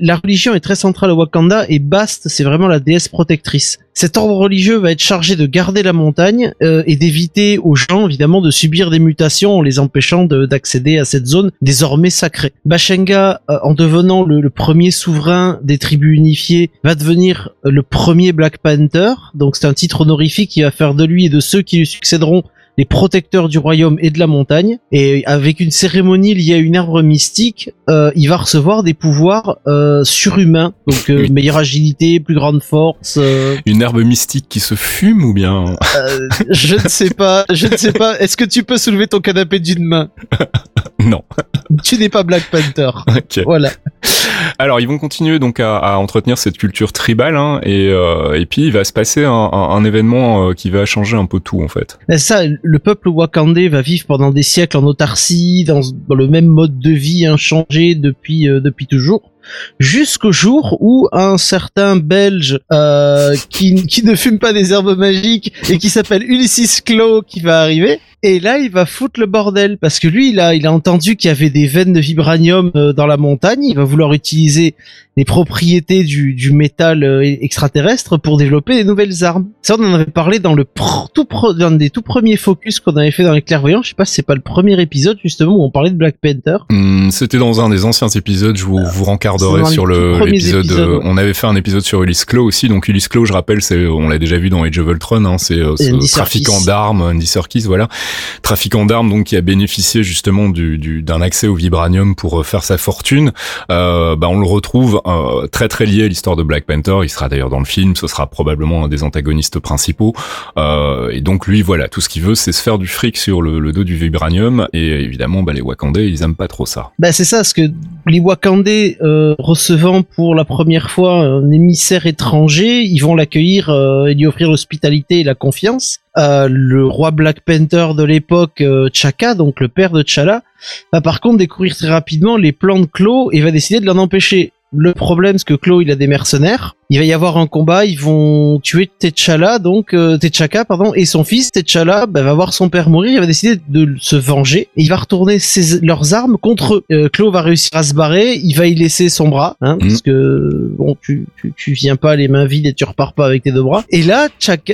la religion est très centrale au Wakanda et Bast, c'est vraiment la déesse protectrice. Cet ordre religieux va être chargé de garder la montagne euh, et d'éviter aux gens, évidemment, de subir des mutations en les empêchant d'accéder à cette zone désormais sacrée. Bashenga, euh, en devenant le, le, premier souverain des tribus unifiées, va devenir le premier Black Panther. Donc c'est un titre honorifique qui va faire de lui et de ceux qui lui succéderont les protecteurs du royaume et de la montagne. Et avec une cérémonie liée à une arbre mystique, euh, il va recevoir des pouvoirs euh, surhumains. Donc euh, meilleure agilité, plus grande force. Une herbe mystique qui se fume ou bien? Je ne sais pas. Je ne sais pas. Est-ce que tu peux soulever ton canapé d'une main? Non. Tu n'es pas Black Panther. Voilà. Alors ils vont continuer donc à, entretenir cette culture tribale hein, et, et puis il va se passer un, un, événement qui va changer un peu tout en fait. Ça, le peuple wakandais va vivre pendant des siècles en autarcie, dans, le même mode de vie inchangé depuis euh, depuis toujours jusqu'au jour où un certain Belge euh, qui, qui ne fume pas des herbes magiques et qui s'appelle Ulysses Claw qui va arriver. Et là, il va foutre le bordel parce que lui, il a, il a entendu qu'il y avait des veines de vibranium euh, dans la montagne. Il va vouloir utiliser les propriétés du, du métal euh, extraterrestre pour développer des nouvelles armes. Ça, on en avait parlé dans le tout dans des tout premiers focus qu'on avait fait dans les clairvoyants. Je sais pas si c'est pas le premier épisode justement où on parlait de Black Panther. Hmm, c'était dans un des anciens épisodes. Je vous, vous sur le l'épisode. Euh, on avait fait un épisode sur Ulysse Claw aussi. Donc Ulysse Claw, je rappelle, c'est on l'a déjà vu dans Age of Ultron. Hein, c'est ce trafiquant d'armes, Andy Serkis, voilà trafiquant d'armes donc qui a bénéficié justement du, du d'un accès au vibranium pour euh, faire sa fortune. Euh, bah, on le retrouve euh, très très lié à l'histoire de Black Panther. Il sera d'ailleurs dans le film. Ce sera probablement un des antagonistes principaux. Euh, et donc lui, voilà, tout ce qu'il veut, c'est se faire du fric sur le, le dos du vibranium. Et évidemment, bah, les Wakandais, ils aiment pas trop ça. Bah c'est ça, parce que les Wakandais euh, recevant pour la première fois un émissaire étranger, ils vont l'accueillir et lui offrir l'hospitalité et la confiance. Euh, le roi Black Panther de l'époque, euh, Chaka, donc le père de T'Challa, va par contre découvrir très rapidement les plans de Claw et va décider de l'en empêcher. Le problème, c'est que Claw, il a des mercenaires il va y avoir un combat, ils vont tuer T'Challa, donc euh, T'Chaka, pardon, et son fils T'Challa bah, va voir son père mourir, il va décider de se venger, et il va retourner ses, leurs armes contre eux. Euh, va réussir à se barrer, il va y laisser son bras, hein, mm. parce que bon, tu, tu, tu, viens pas les mains vides et tu repars pas avec tes deux bras. Et là,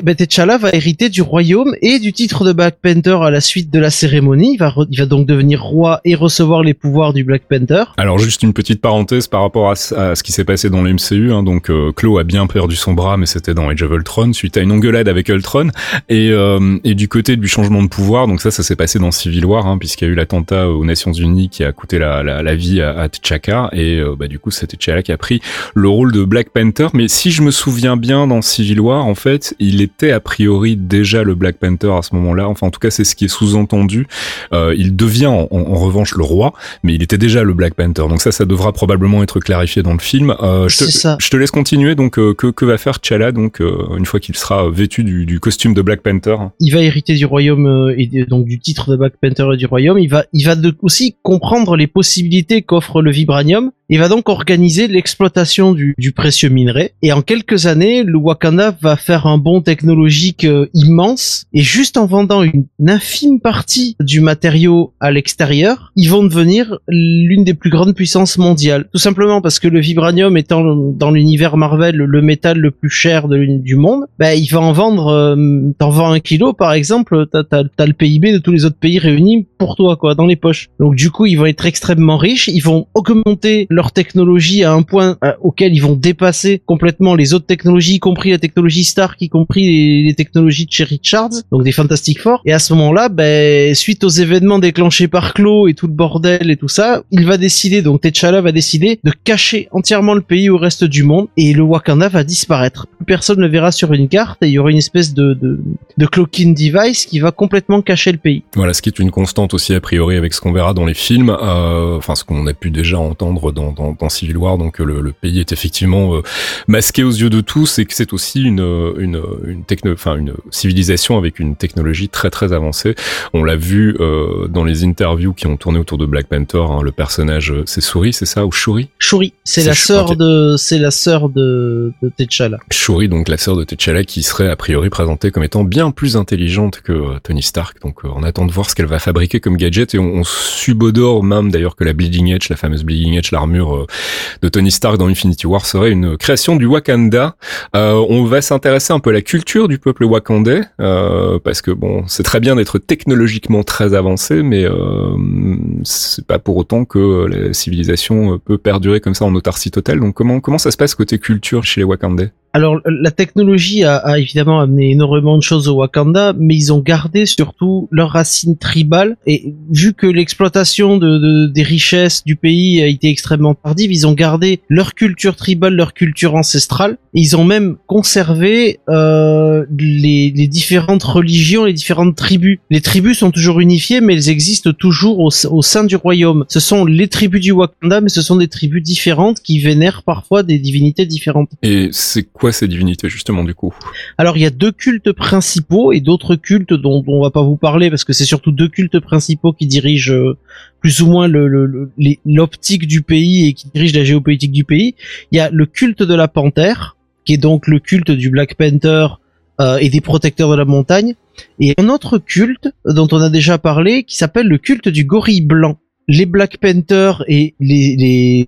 bah, T'Challa va hériter du royaume et du titre de Black Panther à la suite de la cérémonie. Il va, il va donc devenir roi et recevoir les pouvoirs du Black Panther. Alors juste une petite parenthèse par rapport à, ce qui s'est passé dans l'MCU, hein, donc euh, Klaue a bien perdu son bras, mais c'était dans Age of Ultron, suite à une engueulade avec Ultron. Et, euh, et du côté du changement de pouvoir, donc ça, ça s'est passé dans Civil War, hein, puisqu'il y a eu l'attentat aux Nations Unies qui a coûté la, la, la vie à, à T'Chaka, et euh, bah, du coup, c'était T'Challa qui a pris le rôle de Black Panther. Mais si je me souviens bien, dans Civil War, en fait, il était a priori déjà le Black Panther à ce moment-là. Enfin, en tout cas, c'est ce qui est sous-entendu. Euh, il devient en, en, revanche le roi, mais il était déjà le Black Panther. Donc ça, ça devra probablement être clarifié dans le film. Je, te, ça. je te laisse continuer. Donc, euh, que, va faire T'Challa donc euh, une fois qu'il sera vêtu du, costume de Black Panther? Il va hériter du royaume euh, et donc du titre de Black Panther et du royaume. Il va, il aussi comprendre les possibilités qu'offre le vibranium. Il va donc organiser l'exploitation du, du, précieux minerai. Et en quelques années, le Wakanda va faire un bond technologique euh, immense. Et juste en vendant une, infime partie du matériau à l'extérieur, ils vont devenir l'une des plus grandes puissances mondiales. Tout simplement parce que le vibranium étant dans l'univers Marvel le métal le plus cher du monde, ben il va en vendre, euh, t'en vends un kilo par exemple, t'as as, le PIB de tous les autres pays réunis pour toi quoi, dans les poches. Donc du coup ils vont être extrêmement riches, ils vont augmenter leur technologie à un point euh, auquel ils vont dépasser complètement les autres technologies, y compris la technologie Stark, y compris les, technologies de chez Richards, donc des Fantastic Four. Et à ce moment-là, ben suite aux événements déclenchés par Claw et tout le bordel et tout ça, il va décider, donc T'Challa va décider de cacher entièrement le pays au reste du monde et le Wakanda va disparaître. Personne ne verra sur une carte et il y aura une espèce de, de, de cloaking device qui va complètement cacher le pays. Voilà, ce qui est une constante aussi a priori avec ce qu'on verra dans les films, euh, enfin ce qu'on a pu déjà entendre dans, dans, dans Civil War, donc le, le pays est effectivement euh, masqué aux yeux de tous et que c'est aussi une, une, une, techno, enfin, une civilisation avec une technologie très très avancée. On l'a vu euh, dans les interviews qui ont tourné autour de Black Panther, hein, le personnage c'est Souris, c'est ça, ou Shuri? Shuri, c'est la sœur okay. de, c'est la sœur de, de T'Challa. Shuri, donc la sœur de T'Challa, qui serait a priori présentée comme étant bien plus intelligente que euh, Tony Stark. Donc euh, on attend de voir ce qu'elle va fabriquer comme gadget et on, on subodore même d'ailleurs que la Bleeding Edge, la fameuse Bleeding Edge, l'armure euh, de Tony Stark dans Infinity War serait une création du Wakanda. on va s'intéresser un peu à la culture du peuple wakandais parce que bon, c'est très bien d'être technologiquement très avancé, mais c'est pas pour autant que la civilisation peut perdurer comme ça en autarcie totale. Donc comment comment ça se passe côté culture chez les Wakandais? Alors la technologie a, a, évidemment amené énormément de choses au Wakanda, mais ils ont gardé surtout leurs racines tribales. Et vu que l'exploitation de, de, des richesses du pays a été extrêmement tardive, ils ont gardé leur culture tribale, leur culture ancestrale. Et ils ont même conservé euh, les, les, différentes religions, les différentes tribus. Les tribus sont toujours unifiées, mais elles existent toujours au, au sein du royaume. Ce sont les tribus du Wakanda, mais ce sont des tribus différentes qui vénèrent parfois des divinités différentes. Ces divinités justement du coup Alors il y a deux cultes principaux et d'autres cultes dont, on va pas vous parler parce que c'est surtout deux cultes principaux qui dirigent euh, plus ou moins l'optique du pays et qui dirigent la géopolitique du pays. Il y a le culte de la panthère qui est donc le culte du Black Panther euh, et des protecteurs de la montagne et un autre culte dont on a déjà parlé qui s'appelle le culte du gorille blanc les Black Panther et les, les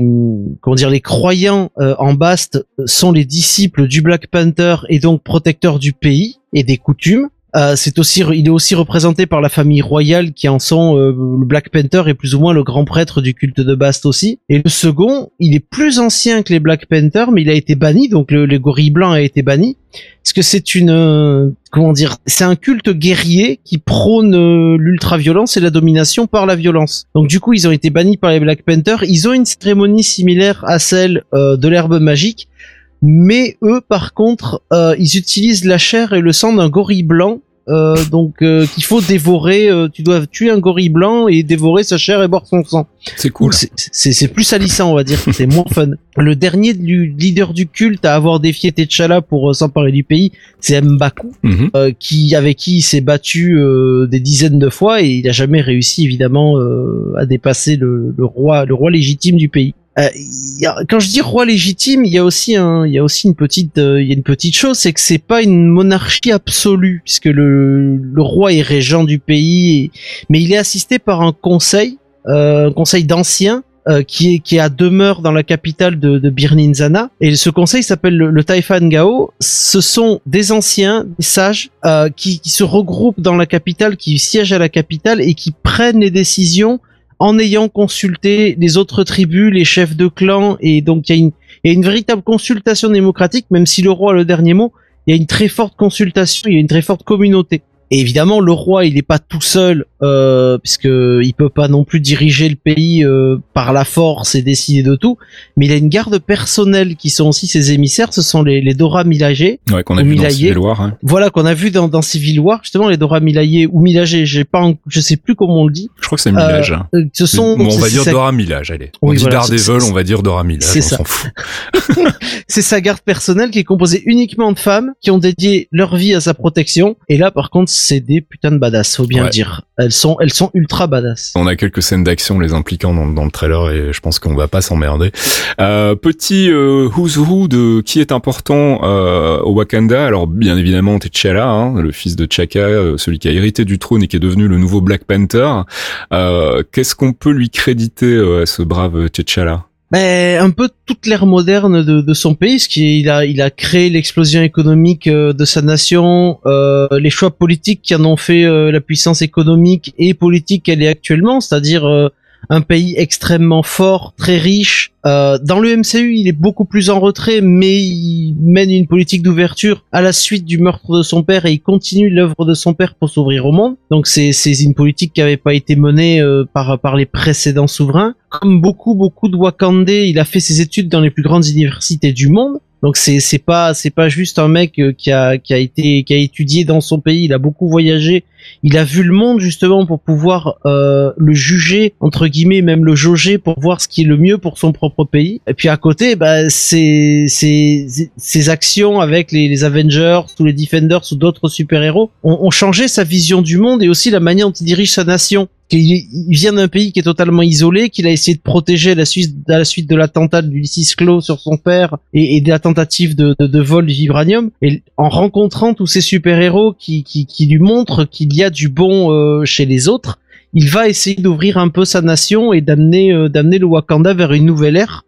comment dire les croyants euh, en Bast sont les disciples du Black Panther et donc protecteurs du pays et des coutumes. Euh, c'est aussi, il est aussi représenté par la famille royale qui en sont euh, le Black Panther est plus ou moins le grand prêtre du culte de Bast aussi. Et le second, il est plus ancien que les Black Panther, mais il a été banni, donc le, le gorille blanc a été banni. Parce que c'est une, euh, comment dire, c'est un culte guerrier qui prône euh, l'ultra-violence et la domination par la violence. Donc du coup, ils ont été bannis par les Black Panther. Ils ont une cérémonie similaire à celle euh, de l'herbe magique, mais eux, par contre, ils utilisent la chair et le sang d'un gorille blanc euh, donc euh, qu'il faut dévorer. Euh, tu dois tuer un gorille blanc et dévorer sa chair et boire son sang. C'est cool. C'est plus salissant, on va dire. C'est moins fun. Le dernier du leader du culte à avoir défié T'Challa pour s'emparer du pays, c'est M'Baku, mm -hmm. qui avec qui il s'est battu des dizaines de fois et il a jamais réussi évidemment à dépasser le, le roi, le roi légitime du pays. Euh, quand je dis roi légitime, il y a aussi un, il y a aussi une petite, euh, il y a une petite chose, c'est que c'est pas une monarchie absolue, puisque le, le roi est régent du pays, mais il est assisté par un conseil, euh, un conseil d'anciens. Euh, qui est qui est à demeure dans la capitale de, de Birninzana et ce conseil s'appelle le, le Taifan Gao. Ce sont des anciens, des sages qui, qui se regroupent dans la capitale, qui siègent à la capitale et qui prennent les décisions en ayant consulté les autres tribus, les chefs de clan, et donc il y y a une véritable consultation démocratique, même si le roi a le dernier mot, il y a une très forte consultation, il y a une très forte communauté. Et évidemment, le roi, il n'est pas tout seul, euh, puisque il peut pas non plus diriger le pays euh, par la force et décider de tout. Mais il a une garde personnelle qui sont aussi ses émissaires. Ce sont les, les Dora Milaje. Ouais, qu'on a vu dans. Civil War. hein. Voilà qu'on a vu dans, dans Civil War, justement les Dora Milaje ou Milaje. J'ai pas, en- je sais plus comment on le dit. Je crois que c'est Milage. hein. Euh, ce sont, Bon, on va dire sa- Dora Milage, allez. On Oui, dit voilà, Daredevil, on va dire Dora Milage, c'est ça. c'est sa garde personnelle qui est composée uniquement de femmes qui ont dédié leur vie à sa protection. Et là, par contre, c'est des putains de badass, faut bien Ouais. dire. Elles sont, elles sont ultra badass. On a quelques scènes d'action les impliquant dans, dans le trailer et je pense qu'on va pas s'emmerder. Euh, petit euh, who's who de qui est important euh, au Wakanda. Alors bien évidemment T'Challa, hein, le fils de T'Chaka, euh, celui qui a hérité du trône et qui est devenu le nouveau Black Panther. Euh, Qu'est-ce qu'on peut lui créditer euh, à ce brave T'Challa? Ben, un peu toute l'ère moderne de, son pays, ce qui il a, il a créé l'explosion économique euh, de sa nation, euh, les choix politiques qui en ont fait euh, la puissance économique et politique qu'elle est actuellement, c'est-à-dire euh, un pays extrêmement fort, très riche. Euh, dans le MCU, il est beaucoup plus en retrait, mais il mène une politique d'ouverture à la suite du meurtre de son père et il continue l'œuvre de son père pour s'ouvrir au monde. Donc c'est une politique qui avait pas été menée euh, par par les précédents souverains. Comme beaucoup beaucoup de Wakandais, il a fait ses études dans les plus grandes universités du monde. Donc c'est c'est pas c'est pas juste un mec euh, qui a qui a été qui a étudié dans son pays, il a beaucoup voyagé, il a vu le monde justement pour pouvoir euh, le juger entre guillemets, même le jauger pour voir ce qui est le mieux pour son propre pays. Et puis à côté, bah ses ses ses actions avec les, Avengers ou les Defenders ou d'autres super héros ont, ont changé sa vision du monde et aussi la manière dont il dirige sa nation. Il, il vient d'un pays qui est totalement isolé, qu'il a essayé de protéger à la suite, à la suite de l'attentat de Ulysses Claw sur son père et, de la tentative de, vol du vibranium. Et en rencontrant tous ces super-héros qui, lui montrent qu'il y a du bon euh, chez les autres, il va essayer d'ouvrir un peu sa nation et d'amener euh, d'amener le Wakanda vers une nouvelle ère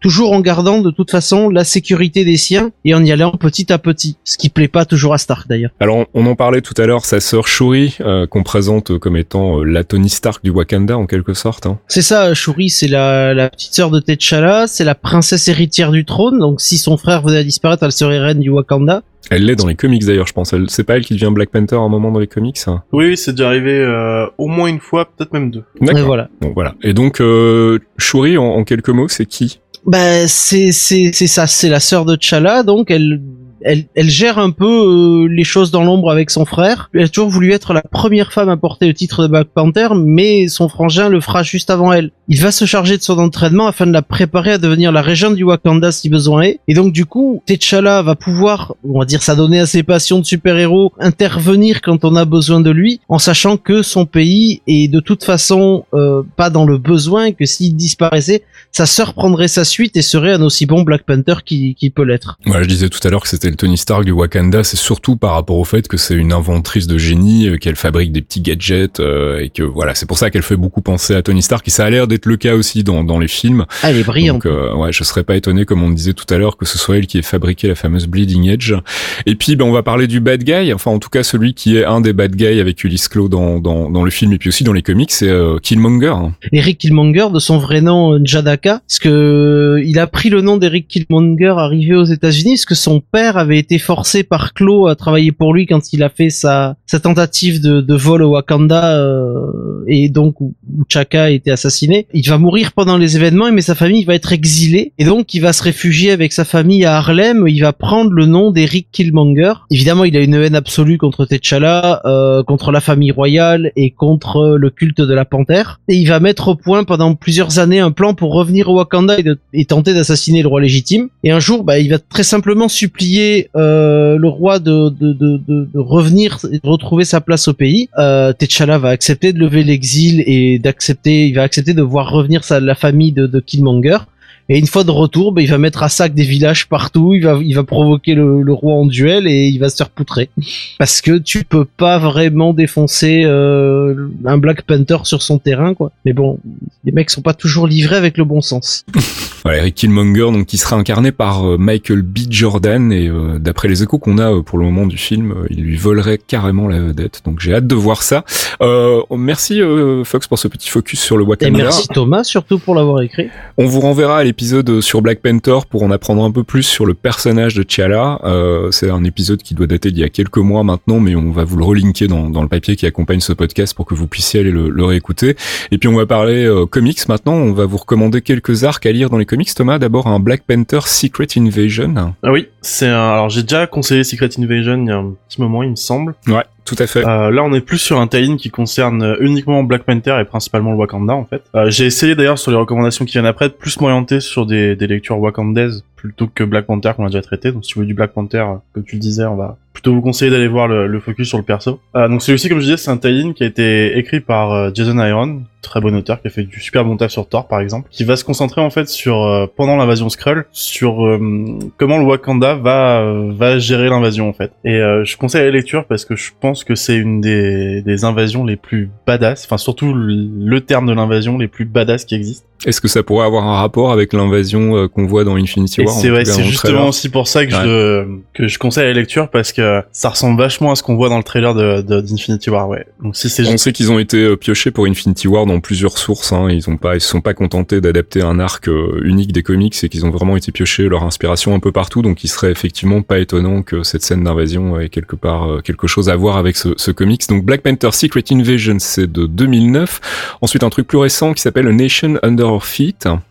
toujours en gardant de toute façon la sécurité des siens et en y allant petit à petit, ce qui plaît pas toujours à Stark d'ailleurs. Alors on en parlait tout à l'heure, sa sœur Shuri, euh, qu'on présente comme étant euh, la Tony Stark du Wakanda en quelque sorte. Hein. C'est ça, Shuri, c'est la, la petite sœur de T'Challa, c'est la princesse héritière du trône, donc si son frère venait à disparaître, elle serait reine du Wakanda. Elle l'est dans les comics d'ailleurs, je pense. Elle- C'est pas elle qui devient Black Panther à un moment dans les comics. hein Oui, oui, c'est déjà arrivé euh, au moins une fois, peut-être même deux. D'accord. voilà. Bon voilà. Et donc euh, Shuri, en, en quelques mots, c'est qui? Bah c'est c'est c'est ça, c'est la sœur de T'Challa, donc elle elle, elle gère un peu euh, les choses dans l'ombre avec son frère. Elle a toujours voulu être la première femme à porter le titre de Black Panther, mais son frangin le fera juste avant elle. Il va se charger de son entraînement afin de la préparer à devenir la régente du Wakanda si besoin est. Et donc du coup, T'Challa va pouvoir, on va dire, s'adonner à ses passions de super-héros, intervenir quand on a besoin de lui, en sachant que son pays est de toute façon euh, pas dans le besoin, que s'il disparaissait, sa sœur prendrait sa suite et serait un aussi bon Black Panther qui, qui peut l'être. Voilà, je disais tout à l'heure que c'était le Tony Stark du Wakanda. C'est surtout par rapport au fait que c'est une inventrice de génie, euh, qu'elle fabrique des petits gadgets euh, et que voilà, c'est pour ça qu'elle fait beaucoup penser à Tony Stark. Et ça a l'air d'être le cas aussi dans, dans les films. Ah, elle est brillante. Donc euh, ouais, je serais pas étonné, comme on disait tout à l'heure, que ce soit elle qui ait fabriqué la fameuse Bleeding Edge. Et puis, ben, on va parler du bad guy, enfin en tout cas celui qui est un des bad guys avec Ulysse Claw dans, dans, dans le film et puis aussi dans les comics, c'est euh, Killmonger. Eric Killmonger, de son vrai nom Njadaka, parce que il a pris le nom d'Eric Killmonger arrivé aux États-Unis, parce que son père avait été forcé par Claw à travailler pour lui quand il a fait sa, sa tentative de, vol au Wakanda euh, et donc où, où Chaka a été assassiné. Il va mourir pendant les événements, mais sa famille va être exilée et donc il va se réfugier avec sa famille à Harlem. Il va prendre le nom d'Eric Killmonger. Évidemment, il a une haine absolue contre T'Challa, euh, contre la famille royale et contre le culte de la panthère. Et il va mettre au point pendant plusieurs années un plan pour revenir au Wakanda et, et tenter d'assassiner le roi légitime. Et un jour, bah, il va très simplement supplier euh, le roi de, de, de, de, revenir et de retrouver sa place au pays. Euh, T'Challa va accepter de lever l'exil et d'accepter, il va accepter de voir revenir sa, la famille de, de Killmonger. Et une fois de retour, ben, il va mettre à sac des villages partout, il va, il va provoquer le, le roi en duel et il va se faire poutrer. Parce que tu peux pas vraiment défoncer euh, un Black Panther sur son terrain, quoi. Mais bon, les mecs sont pas toujours livrés avec le bon sens. Voilà, Eric Killmonger, donc qui sera incarné par euh, Michael B. Jordan et euh, d'après les échos qu'on a pour le moment du film, il lui volerait carrément la vedette. Donc j'ai hâte de voir ça. Merci Fox pour ce petit focus sur le Et Wakanda. merci Thomas surtout pour l'avoir écrit. On vous renverra à l'épisode sur Black Panther pour en apprendre un peu plus sur le personnage de T'Challa. Euh, c'est un épisode qui doit dater d'il y a quelques mois maintenant, mais on va vous le relinker dans, dans le papier qui accompagne ce podcast pour que vous puissiez aller le, le réécouter. Et puis on va parler euh, comics maintenant. On va vous recommander quelques arcs à lire dans les comics. Thomas, d'abord un Black Panther Secret Invasion. Ah oui, c'est un... alors j'ai déjà conseillé Secret Invasion il y a un petit moment, il me semble. Ouais, Euh, là, on est plus sur un tie-in qui concerne euh, uniquement Black Panther et principalement le Wakanda en fait. Euh, j'ai essayé d'ailleurs sur les recommandations qui viennent après de plus m'orienter sur des, des lectures wakandaises plutôt que Black Panther qu'on a déjà traité. Donc si vous voulez du Black Panther, comme tu le disais, on va plutôt vous conseiller d'aller voir le, focus sur le perso. Euh, donc celui-ci, comme je disais, c'est un tie-in qui a été écrit par euh, Jason Aaron, très bon auteur, qui a fait du super bon taf sur Thor par exemple, qui va se concentrer en fait sur euh, pendant l'invasion Skrull, sur euh, comment le Wakanda va va gérer l'invasion en fait. Et je conseille la lecture parce que je pense que c'est une des, des invasions les plus badass, enfin surtout le, terme de l'invasion les plus badass qui existent. Est-ce que ça pourrait avoir un rapport avec l'invasion euh, qu'on voit dans Infinity War c'est justement trailer aussi pour ça que Ouais. je que je conseille la lecture parce que ça ressemble vachement à ce qu'on voit dans le trailer de de- d'Infinity War ouais. Donc si c'est On sait qu'ils ont été euh, piochés pour Infinity War dans plusieurs sources. Hein. Ils ont pas, ils se sont pas contentés d'adapter un arc euh, unique des comics, et qu'ils ont vraiment été piochés leur inspiration un peu partout. Donc, il serait effectivement pas étonnant que cette scène d'invasion ait quelque part quelque chose à voir avec ce, ce comics. Donc, Black Panther Secret Invasion, c'est de 2009. Ensuite, un truc plus récent qui s'appelle Nation Under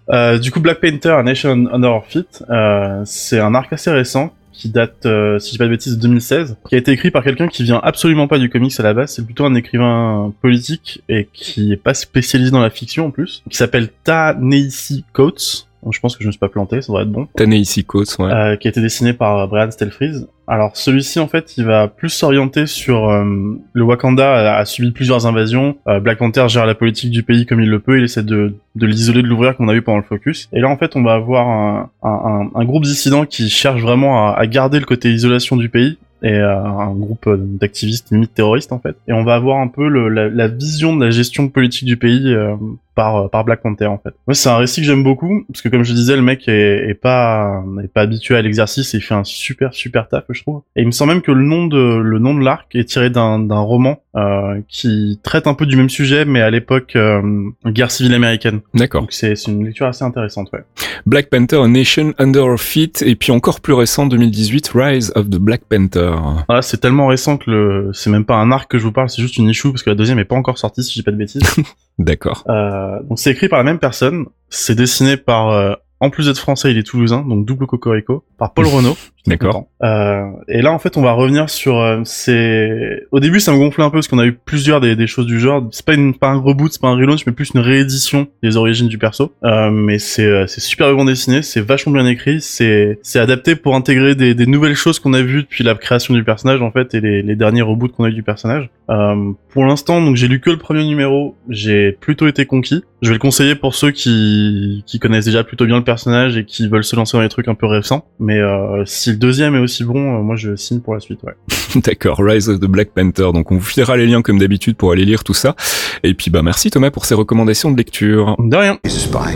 Euh, du coup, Black Panther, A Nation Under Our Feet, euh, c'est un arc assez récent qui date, euh, si je dis pas de bêtises, de 2016, qui a été écrit par quelqu'un qui vient absolument pas du comics à la base, c'est plutôt un écrivain politique et qui est pas spécialisé dans la fiction en plus, qui s'appelle Ta-Nehisi Coates. Donc, Je pense que je me suis pas planté, ça devrait être bon. Ta-Nehisi Coates, ouais. euh, qui a été dessiné par euh, Brian Stelfreeze. Alors celui-ci en fait, il va plus s'orienter sur euh, le Wakanda a, a subi plusieurs invasions. Euh, Black Panther gère la politique du pays comme il le peut. Il essaie de, de l'isoler de l'ouvrir qu'on a vu pendant le focus. Et là en fait, on va avoir un, un, un- groupe dissidents qui cherche vraiment à, à garder le côté isolation du pays et euh, un groupe euh, d'activistes limite terroristes en fait. Et on va avoir un peu le, la, la vision de la gestion politique du pays euh, par par Black Panther en fait. Moi c'est un récit que j'aime beaucoup parce que comme je disais le mec est, est pas est pas habitué à l'exercice et il fait un super super taf je trouve. Et il me semble même que le nom de le nom de l'arc est tiré d'un d'un roman euh, qui traite un peu du même sujet mais à l'époque euh, guerre civile américaine. D'accord. Donc c'est une lecture assez intéressante ouais. Black Panther A Nation Under Our Feet. Et puis encore plus récent, 2018, Rise of the Black Panther. Voilà, c'est tellement récent que le c'est même pas un arc que je vous parle, c'est juste une issue parce que la deuxième est pas encore sortie si dis pas de bêtises. D'accord. Euh, donc c'est écrit par la même personne, c'est dessiné par euh, en plus d'être français, il est toulousain, donc double cocorico, par Paul Renault. D'accord. Euh, et là, en fait, on va revenir sur. euh, c'est au début, ça me gonflait un peu parce qu'on a eu plusieurs des, des choses du genre. C'est pas une, pas un reboot, c'est pas un relaunch, mais plus une réédition des origines du perso. Euh, mais c'est euh, c'est super bien dessiné, c'est vachement bien écrit, c'est c'est adapté pour intégrer des, des nouvelles choses qu'on a vues depuis la création du personnage en fait et les, les derniers reboots qu'on a eu du personnage. Euh, pour l'instant, donc j'ai lu que le premier numéro, j'ai plutôt été conquis. Je vais le conseiller pour ceux qui qui connaissent déjà plutôt bien le personnage et qui veulent se lancer dans des trucs un peu récents. Mais euh, si le deuxième est aussi bon, euh, moi je signe pour la suite. Ouais. D'accord, Rise of the Black Panther. Donc on vous filera les liens comme d'habitude pour aller lire tout ça. Et puis bah merci Thomas pour ces recommandations de lecture. De rien. He's a spy.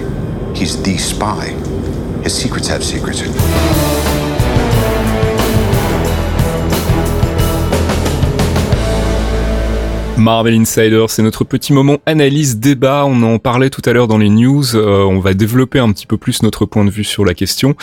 He's the spy. His secrets have secrets. Marvel Insider, c'est notre petit moment analyse débat. On en parlait tout à l'heure dans les news. Euh, on va développer un petit peu plus notre point de vue sur la question.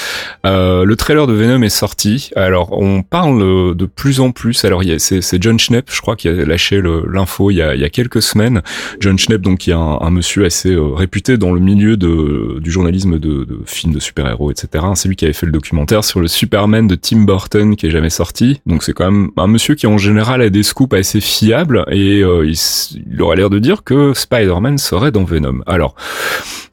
Euh, le trailer de Venom est sorti. Alors on parle de plus en plus. Alors c'est John Schnepp, je crois, qui a lâché l'info il, y a- il y a quelques semaines. John Schnepp, donc qui est un, un monsieur assez euh, réputé dans le milieu de, du journalisme de, de films de super-héros, etc. C'est lui qui avait fait le documentaire sur le Superman de Tim Burton qui est jamais sorti. Donc c'est quand même un monsieur qui en général a des scoops assez fiables et euh, il, il aurait l'air de dire que Spider-Man serait dans Venom. Alors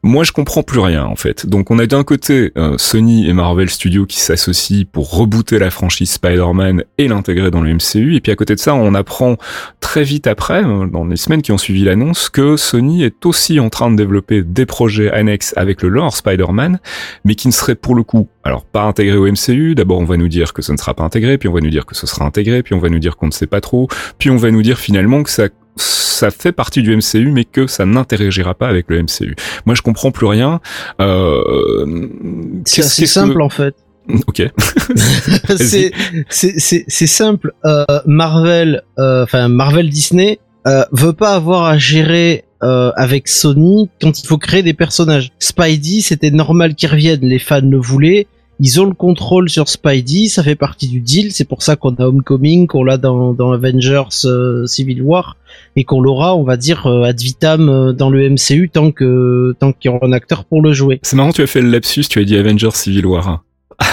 moi je comprends plus rien en fait. Donc on a d'un côté euh, Sony et Marvel Studios qui s'associent pour rebooter la franchise Spider-Man et l'intégrer dans le MCU. Et puis à côté de ça, on apprend très vite après, euh, dans les semaines qui ont suivi l'annonce, que Sony est aussi en train de développer des projets annexes avec le lore Spider-Man, mais qui ne seraient pour le coup, alors pas intégrés au MCU. D'abord on va nous dire que ce ne sera pas intégré, puis on va nous dire que ce sera intégré, puis on va nous dire qu'on ne sait pas trop, puis on va nous dire finalement que ça ça fait partie du MCU, mais que ça n'interagira pas avec le MCU. Moi, je comprends plus rien. Euh, C'est assez simple en fait. Ok. c'est simple. Euh, Marvel, euh, enfin Marvel Disney euh, veut pas avoir à gérer euh, avec Sony quand il faut créer des personnages. Spidey, c'était normal qu'il revienne. Les fans le voulaient. Ils ont le contrôle sur Spidey, ça fait partie du deal. C'est pour ça qu'on a Homecoming, qu'on l'a dans, dans Avengers euh, Civil War, et qu'on l'aura, on va dire, euh, ad vitam euh, dans le MCU tant que tant qu'il y aura un acteur pour le jouer. C'est marrant, tu as fait le lapsus, tu as dit Avengers Civil War.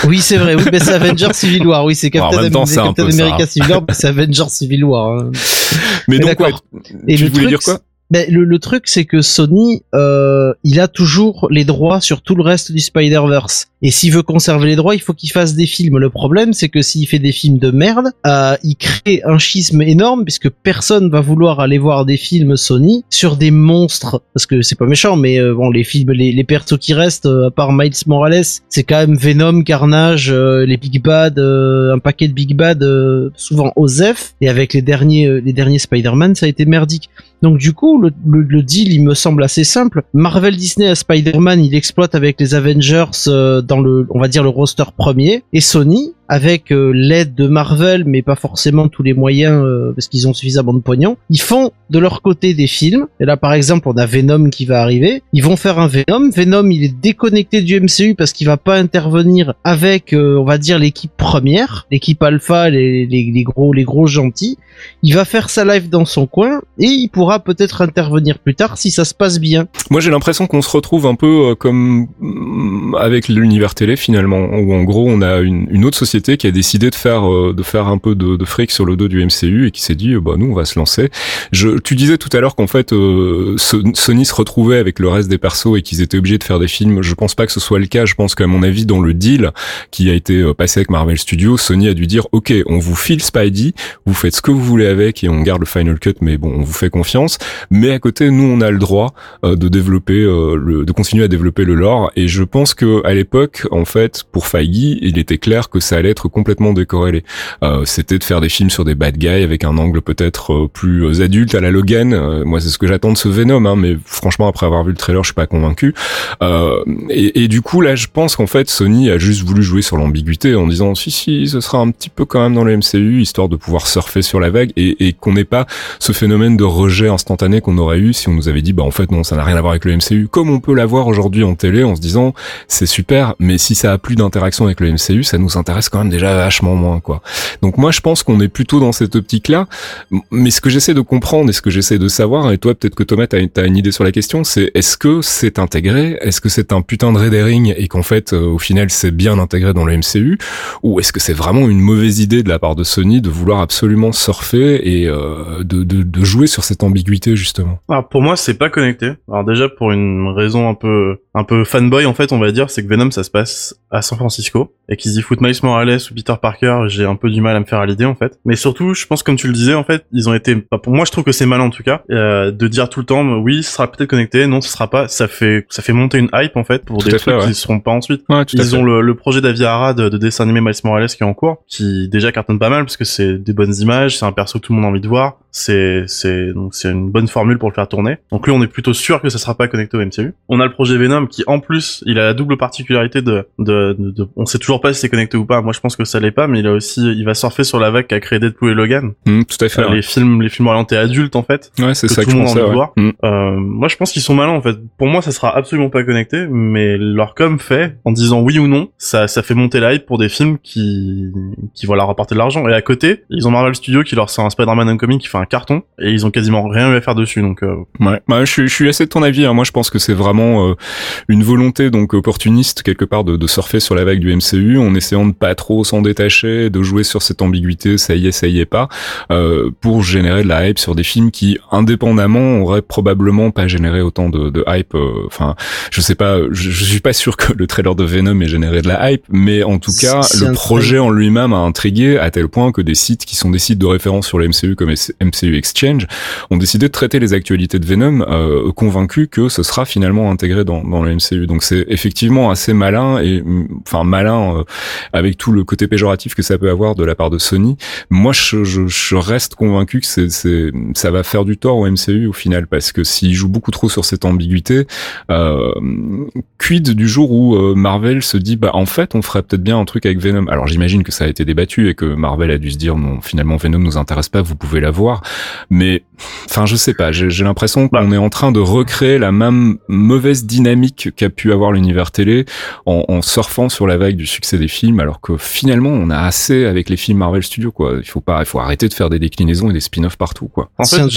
Oui, c'est vrai. Oui, mais c'est Avengers Civil War. Oui, c'est Captain, temps, ça. America Civil War, mais c'est Avengers Civil War. hein. Mais Mais donc, ouais, Et tu le voulais truc, dire quoi? Ben, le, le truc, c'est que Sony, euh, il a toujours les droits sur tout le reste du Spider-Verse. Et s'il veut conserver les droits, il faut qu'il fasse des films. Le problème, c'est que s'il fait des films de merde, euh, il crée un schisme énorme puisque personne va vouloir aller voir des films Sony sur des monstres. Parce que c'est pas méchant, mais euh, bon, les films, les, les persos qui restent, euh, à part Miles Morales, c'est quand même Venom, Carnage, euh, les Big Bad, euh, un paquet de Big Bad, souvent Osef. Et avec les derniers, les derniers Spider-Man, ça a été merdique. Donc du coup, le, deal, il me semble assez simple. Marvel Disney à Spider-Man, il exploite avec les Avengers euh, dans le, on va dire le roster premier, et Sony avec euh, l'aide de Marvel, mais pas forcément tous les moyens euh, parce qu'ils ont suffisamment de pognon. Ils font de leur côté des films. Et là, par exemple, on a Venom qui va arriver. Ils vont faire un Venom. Venom, il est déconnecté du MCU parce qu'il va pas intervenir avec, euh, on va dire, l'équipe première, l'équipe alpha, les, les, les gros, les gros gentils. Il va faire sa live dans son coin et il pourra peut-être intervenir plus tard si ça se passe bien. Moi, j'ai l'impression qu'on se retrouve un peu comme mm, avec l'univers télé finalement, où en gros, on a une, une autre société qui a décidé de faire euh, de faire un peu de, de fric sur le dos du MCU et qui s'est dit, bah nous, on va se lancer. Je, tu disais tout à l'heure qu'en fait, euh, So- Sony se retrouvait avec le reste des persos et qu'ils étaient obligés de faire des films. Je pense pas que ce soit le cas. Je pense qu'à mon avis, dans le deal qui a été euh, passé avec Marvel Studios, Sony a dû dire, ok, on vous file Spidey, vous faites ce que vous voulez avec et on garde le final cut, mais bon, on vous fait confiance. Mais à côté, nous, on a le droit euh, de développer euh, le, de continuer à développer le lore. Et je pense que à l'époque, en fait, pour Feige, il était clair que ça allait être complètement décorrélé. Euh, C'était de faire des films sur des bad guys avec un angle peut-être euh, plus euh, adulte à la Logan. Euh, moi, c'est ce que j'attends de ce Venom, hein, mais franchement, après avoir vu le trailer, je suis pas convaincu. Euh, et, et du coup, là, je pense qu'en fait, Sony a juste voulu jouer sur l'ambiguïté en disant si si, ce sera un petit peu quand même dans le MCU, histoire de pouvoir surfer sur la vague et, et qu'on n'ait pas ce phénomène de rejet instantané qu'on aurait eu si on nous avait dit bah en fait non, ça n'a rien à voir avec le MCU, comme on peut l'avoir aujourd'hui en télé en se disant c'est super, mais si ça a plus d'interaction avec le MCU, ça nous intéresse quand même déjà vachement moins quoi. Donc moi, je pense qu'on est plutôt dans cette optique-là. Mais ce que j'essaie de comprendre et ce que j'essaie de savoir, et toi peut-être que Thomas t'as as une idée sur la question, c'est est-ce que c'est intégré, est-ce que c'est un putain de red herring et qu'en fait euh, au final c'est bien intégré dans le MCU, ou est-ce que c'est vraiment une mauvaise idée de la part de Sony de vouloir absolument surfer et euh, de, de, de jouer sur cette ambiguïté justement? Alors pour moi, c'est pas connecté. Alors déjà pour une raison un peu un peu fanboy en fait, on va dire, c'est que Venom ça se passe à San Francisco et qu'ils y foutent Miles Morales ou Peter Parker, j'ai un peu du mal à me faire à l'idée en fait. Mais surtout, je pense comme tu le disais en fait, ils ont été bah, pour moi je trouve que c'est malin en tout cas euh, de dire tout le temps oui, ce sera peut-être connecté, non, ce sera pas, ça fait ça fait monter une hype en fait pour Tout des fait, trucs ouais. qui seront pas ensuite. Ouais, Ils ont le, le projet d'Avi Arad de, de dessin animé Miles Morales qui est en cours, qui déjà cartonne pas mal parce que c'est des bonnes images, c'est un perso que tout le monde a envie de voir, c'est c'est donc c'est une bonne formule pour le faire tourner. Donc lui on est plutôt sûr que ça sera pas connecté au MCU. On a le projet Venom qui en plus il a la double particularité de de, de, de- on sait toujours pas si c'est connecté ou pas. Moi je pense que ça l'est pas, mais il a aussi il va surfer sur la vague qu'a créé Deadpool et Logan, Mm, tout à fait. Euh, ouais. les films les films orientés adultes en fait. Ouais, c'est ça tout que monde pensais. ouais. voir. Mm. Euh, moi, je pense qu'ils sont malins en fait. Pour moi, ça sera absolument pas connecté, mais leur com fait en disant oui ou non, ça, ça fait monter la hype pour des films qui, qui vont leur rapporter de l'argent. Et à côté, ils ont Marvel Studios qui leur sort un Spider-Man Homecoming qui fait un carton et ils ont quasiment rien eu à faire dessus. Donc euh, Ouais, bah, je, suis- je suis assez de ton avis. hein. Moi, je pense que c'est vraiment euh, une volonté donc opportuniste quelque part de, de surfer sur la vague du MCU en essayant de pas trop s'en détacher, de jouer sur cette ambiguïté, ça y est, ça y est pas, euh, pour générer de la hype sur des films qui, indépendamment, auraient probablement pas généré autant de, de hype. euh, Enfin, je sais pas, je, je suis pas sûr que le trailer de Venom ait généré de la hype, mais en tout cas, le projet en lui-même a intrigué à tel point que des sites qui sont des sites de référence sur le MCU comme MCU Exchange ont décidé de traiter les actualités de Venom, euh, convaincus que ce sera finalement intégré dans, le MCU. Donc c'est effectivement assez malin et mm, enfin malin euh, avec tout le côté péjoratif que ça peut avoir de la part de Sony. Moi, je, je, je reste convaincu que c'est, ça va faire du tort au MCU au final parce que s'il joue beaucoup trop sur cette ambiguïté, euh, quid du jour où euh, Marvel se dit bah en fait on ferait peut-être bien un truc avec Venom. Alors j'imagine que ça a été débattu et que Marvel a dû se dire non finalement Venom nous intéresse pas, vous pouvez l'avoir. Mais enfin je sais pas, j'ai j'ai l'impression qu'on Bah. est en train de recréer la même mauvaise dynamique qu'a pu avoir l'univers télé en, en surfant sur la vague du succès des films, alors que finalement on a assez avec les films Marvel Studios quoi. Il faut pas, il faut arrêter de faire des déclinaisons et des spin-offs partout quoi. en fait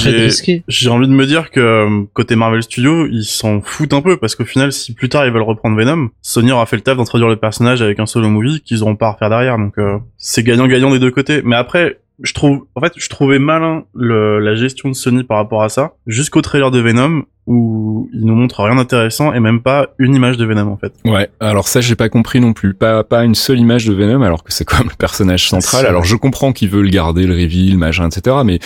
j'ai envie de me dire que euh, côté Marvel Studios ils s'en foutent un peu parce qu'au final si plus tard ils veulent reprendre Venom, Sony aura fait le taf d'introduire le personnage avec un solo movie qu'ils auront pas à refaire derrière. Donc euh, c'est gagnant-gagnant des deux côtés. Mais après je trouve, en fait, je trouvais malin la gestion de Sony par rapport à ça, jusqu'au trailer de Venom où il nous montre rien d'intéressant et même pas une image de Venom en fait. Ouais, alors ça j'ai pas compris non plus, pas pas une seule image de Venom alors que c'est quand même le personnage central. Alors je comprends qu'ils veulent garder le reveal, machin, etc. Mais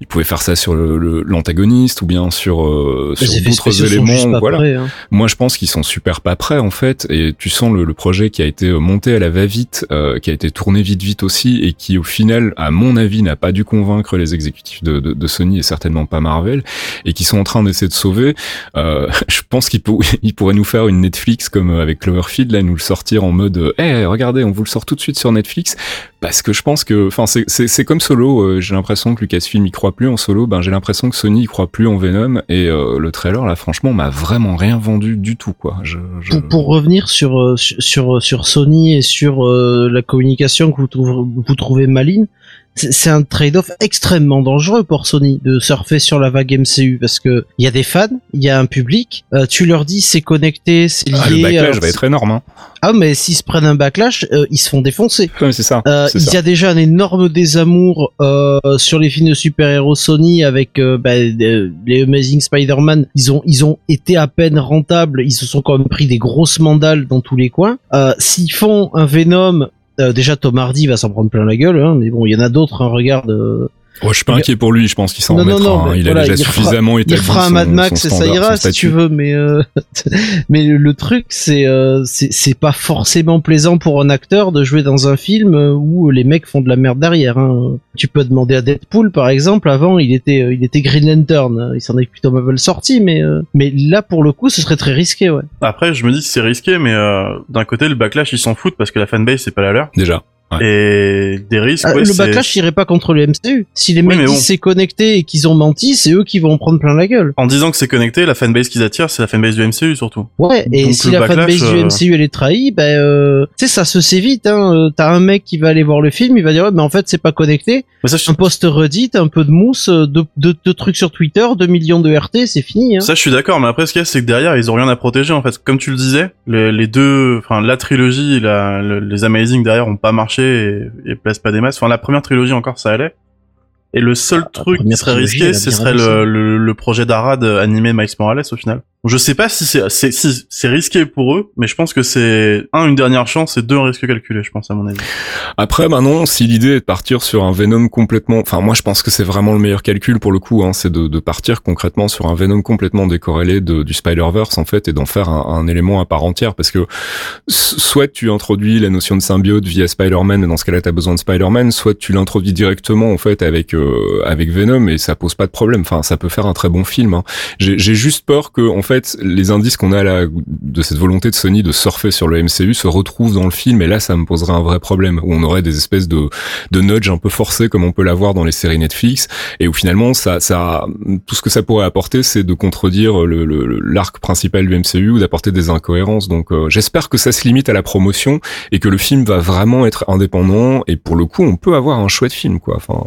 ils pouvaient faire ça sur le- le- l'antagoniste ou bien sur euh, sur d'autres spéciaux sont juste éléments. pas Voilà. prêts, hein. Moi, je pense qu'ils sont super pas prêts en fait, et tu sens le, le projet qui a été euh, monté à la va-vite, euh, qui a été tourné vite vite aussi, et qui au final, à mon avis, n'a pas dû convaincre les exécutifs de, de, de Sony et certainement pas Marvel, et qui sont en train d'essayer de sauver. Euh, je pense qu'ils pour- ils pourraient nous faire une Netflix comme euh, avec Cloverfield, là, nous le sortir en mode, eh, regardez, on vous le sort tout de suite sur Netflix, parce que je pense que, enfin, c'est comme Solo. euh, j'ai l'impression que Lucasfilm y croit plus en Solo. Ben, j'ai l'impression que Sony y croit plus en Venom. Et le trailer, là, franchement, m'a vraiment rien vendu du tout, quoi. Pour, revenir sur, Sony et sur la communication que vous, vous trouvez maligne, c'est un trade-off extrêmement dangereux pour Sony de surfer sur la vague MCU parce que il y a des fans, il y a un public. euh, tu leur dis c'est connecté, c'est lié. Ah, le backlash alors, va être énorme. Hein. Ah mais s'ils se prennent un backlash, euh, ils se font défoncer. Ouais, c'est ça. Euh, il ça. y a déjà un énorme désamour euh, sur les films de super-héros Sony avec euh, bah, les Amazing Spider-Man. Ils ont ils ont été à peine rentables. Ils se sont quand même pris des grosses mandales dans tous les coins. Euh, S'ils font un Venom, déjà Tom Hardy va s'en prendre plein la gueule. Hein, mais bon, il y en a d'autres. Hein, regarde. Ouais, je suis pas inquiet pour lui. Je pense qu'il s'en non, remettra. non, hein. Il voilà, a déjà il suffisamment il établi refera un son- Mad Max et ça ira si tu veux. Mais euh, mais le, truc c'est euh, c'est c'est pas forcément plaisant pour un acteur de jouer dans un film où les mecs font de la merde derrière. Hein. Tu peux demander à Deadpool par exemple. Avant il était euh, il était Green Lantern. Il s'en est plutôt mal sorti, mais euh, mais là pour le coup ce serait très risqué. Ouais. Après, je me dis que c'est risqué, mais euh, d'un côté, le backlash, ils s'en foutent parce que la fanbase, c'est pas la leur. Déjà. Et des risques, Ah, ouais, le backlash irait pas contre le MCU. Si les Oui, mecs mais disent bon. c'est connecté et qu'ils ont menti, c'est eux qui vont en prendre plein la gueule. En disant que c'est connecté, la fanbase qu'ils attirent, c'est la fanbase du MCU surtout. Ouais, et Donc, si la backlash, fanbase du euh, MCU elle est trahie, ben euh, tu sais ça se sait vite. Hein. Euh, T'as un mec qui va aller voir le film, il va dire ouais, mais en fait c'est pas connecté. Mais ça, je, Un post Reddit, un peu de mousse, deux, deux, deux trucs sur Twitter, 2 millions de RT, c'est fini. Hein. ça, je suis d'accord, mais après, ce qu'il y a, c'est que derrière, ils ont rien à protéger, en fait. Comme tu le disais, les, les deux, enfin, la trilogie la, les Amazing derrière ont pas marché et, et placent pas des masses. Enfin, la première trilogie encore, ça allait. Et le seul truc qui serait risqué, ce serait le, le, le projet d'Arad animé Miles Morales, au final. Je sais pas si c'est, si c'est risqué pour eux, mais je pense que c'est, un, une dernière chance et deux, un risque calculé, je pense, à mon avis. Après, maintenant, si l'idée est de partir sur un Venom complètement, enfin, moi, je pense que c'est vraiment le meilleur calcul pour le coup, hein, c'est de, de partir concrètement sur un Venom complètement décorrélé de, du Spider-Verse, en fait, et d'en faire un, un élément à part entière, parce que soit tu introduis la notion de symbiote via Spider-Man, et dans ce cas-là, t'as besoin de Spider-Man, soit tu l'introduis directement, en fait, avec, euh, avec Venom, et ça pose pas de problème. Enfin, ça peut faire un très bon film, hein. J'ai juste peur que, en fait, fait, les indices qu'on a là de cette volonté de Sony de surfer sur le MCU se retrouvent dans le film, et là, ça me poserait un vrai problème où on aurait des espèces de de nudge un peu forcés comme on peut l'avoir dans les séries Netflix, et où finalement, ça, ça, tout ce que ça pourrait apporter, c'est de contredire l'arc principal du MCU ou d'apporter des incohérences. Donc, euh, j'espère que ça se limite à la promotion et que le film va vraiment être indépendant. Et pour le coup, on peut avoir un chouette film, quoi. Enfin,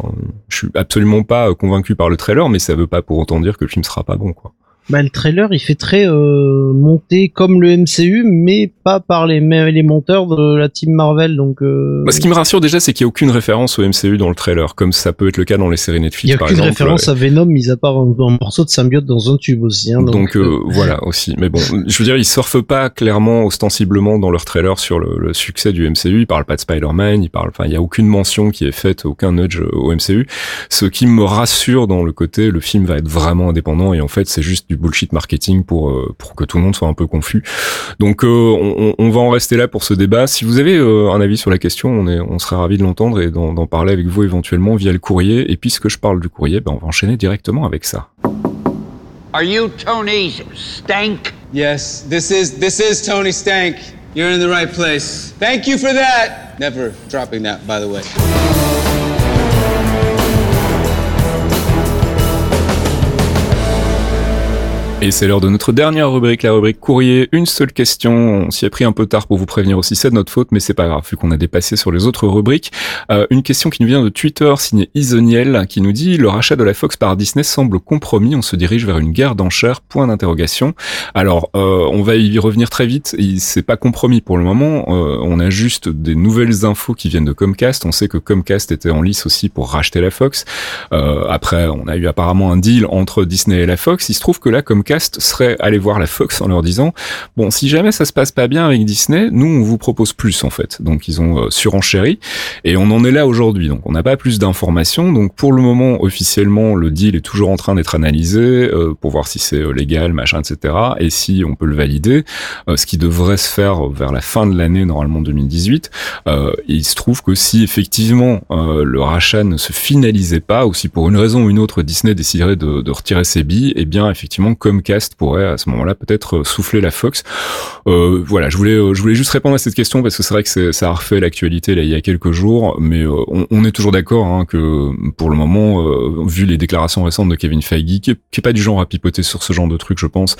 je suis absolument pas convaincu par le trailer, mais ça veut pas pour autant dire que le film sera pas bon, quoi. Bah, le trailer, il fait très euh, monté comme le MCU, mais pas par les, les monteurs de la team Marvel. Donc, euh... bah, ce qui me rassure déjà, c'est qu'il n'y a aucune référence au MCU dans le trailer, comme ça peut être le cas dans les séries Netflix. Il n'y a aucune référence à Venom, mis à part un, morceau de symbiote dans un tube aussi. Hein, donc, donc euh, voilà aussi. Mais bon, je veux dire, ils surfent pas clairement, ostensiblement dans leur trailer sur le, le succès du MCU. Ils parlent pas de Spider-Man, ils parlent. Enfin, il y a aucune mention qui est faite, aucun nudge au MCU. Ce qui me rassure dans le côté, le film va être vraiment indépendant et en fait, c'est juste du bullshit marketing pour euh, pour que tout le monde soit un peu confus. Donc euh, on, on, va en rester là pour ce débat. Si vous avez euh, un avis sur la question, on est on serait ravi de l'entendre et d'en parler avec vous éventuellement via le courrier. Et puisque je parle du courrier, ben on va enchaîner directement avec ça. Are you Tony Stank? Yes, this is this is Tony Stank. You're in the right place. Thank you for that. Never dropping that, by the way. Et c'est l'heure de notre dernière rubrique, la rubrique courrier. Une seule question. On s'y a pris un peu tard pour vous prévenir aussi, c'est de notre faute, mais c'est pas grave, vu qu'on a dépassé sur les autres rubriques. Euh, une question qui nous vient de Twitter, signée Isoniel, qui nous dit le rachat de la Fox par Disney semble compromis. On se dirige vers une guerre d'enchères. Point d'interrogation. Alors, euh, on va y revenir très vite. C'est pas compromis pour le moment. Euh, on a juste des nouvelles infos qui viennent de Comcast. On sait que Comcast était en lice aussi pour racheter la Fox. Euh, après, on a eu apparemment un deal entre Disney et la Fox. Il se trouve que là, Comcast serait aller voir la Fox en leur disant bon si jamais ça se passe pas bien avec Disney, nous on vous propose plus en fait. Donc ils ont euh, surenchéri et on en est là aujourd'hui. Donc on n'a pas plus d'informations. Donc pour le moment officiellement le deal est toujours en train d'être analysé euh, pour voir si c'est euh, légal, machin, etc. Et si on peut le valider, ce qui devrait se faire vers la fin de l'année normalement 2018. il se trouve que si effectivement le rachat ne se finalisait pas ou si pour une raison ou une autre Disney déciderait de, de retirer ses billes, et eh bien effectivement comme Comcast pourrait à ce moment-là peut-être euh, souffler la Fox. Euh, voilà, je voulais euh, je voulais juste répondre à cette question parce que c'est vrai que ça a refait l'actualité là il y a quelques jours, mais on, est toujours d'accord hein, que pour le moment, vu les déclarations récentes de Kevin Feige, qui est, pas du genre à pipoter sur ce genre de truc, je pense.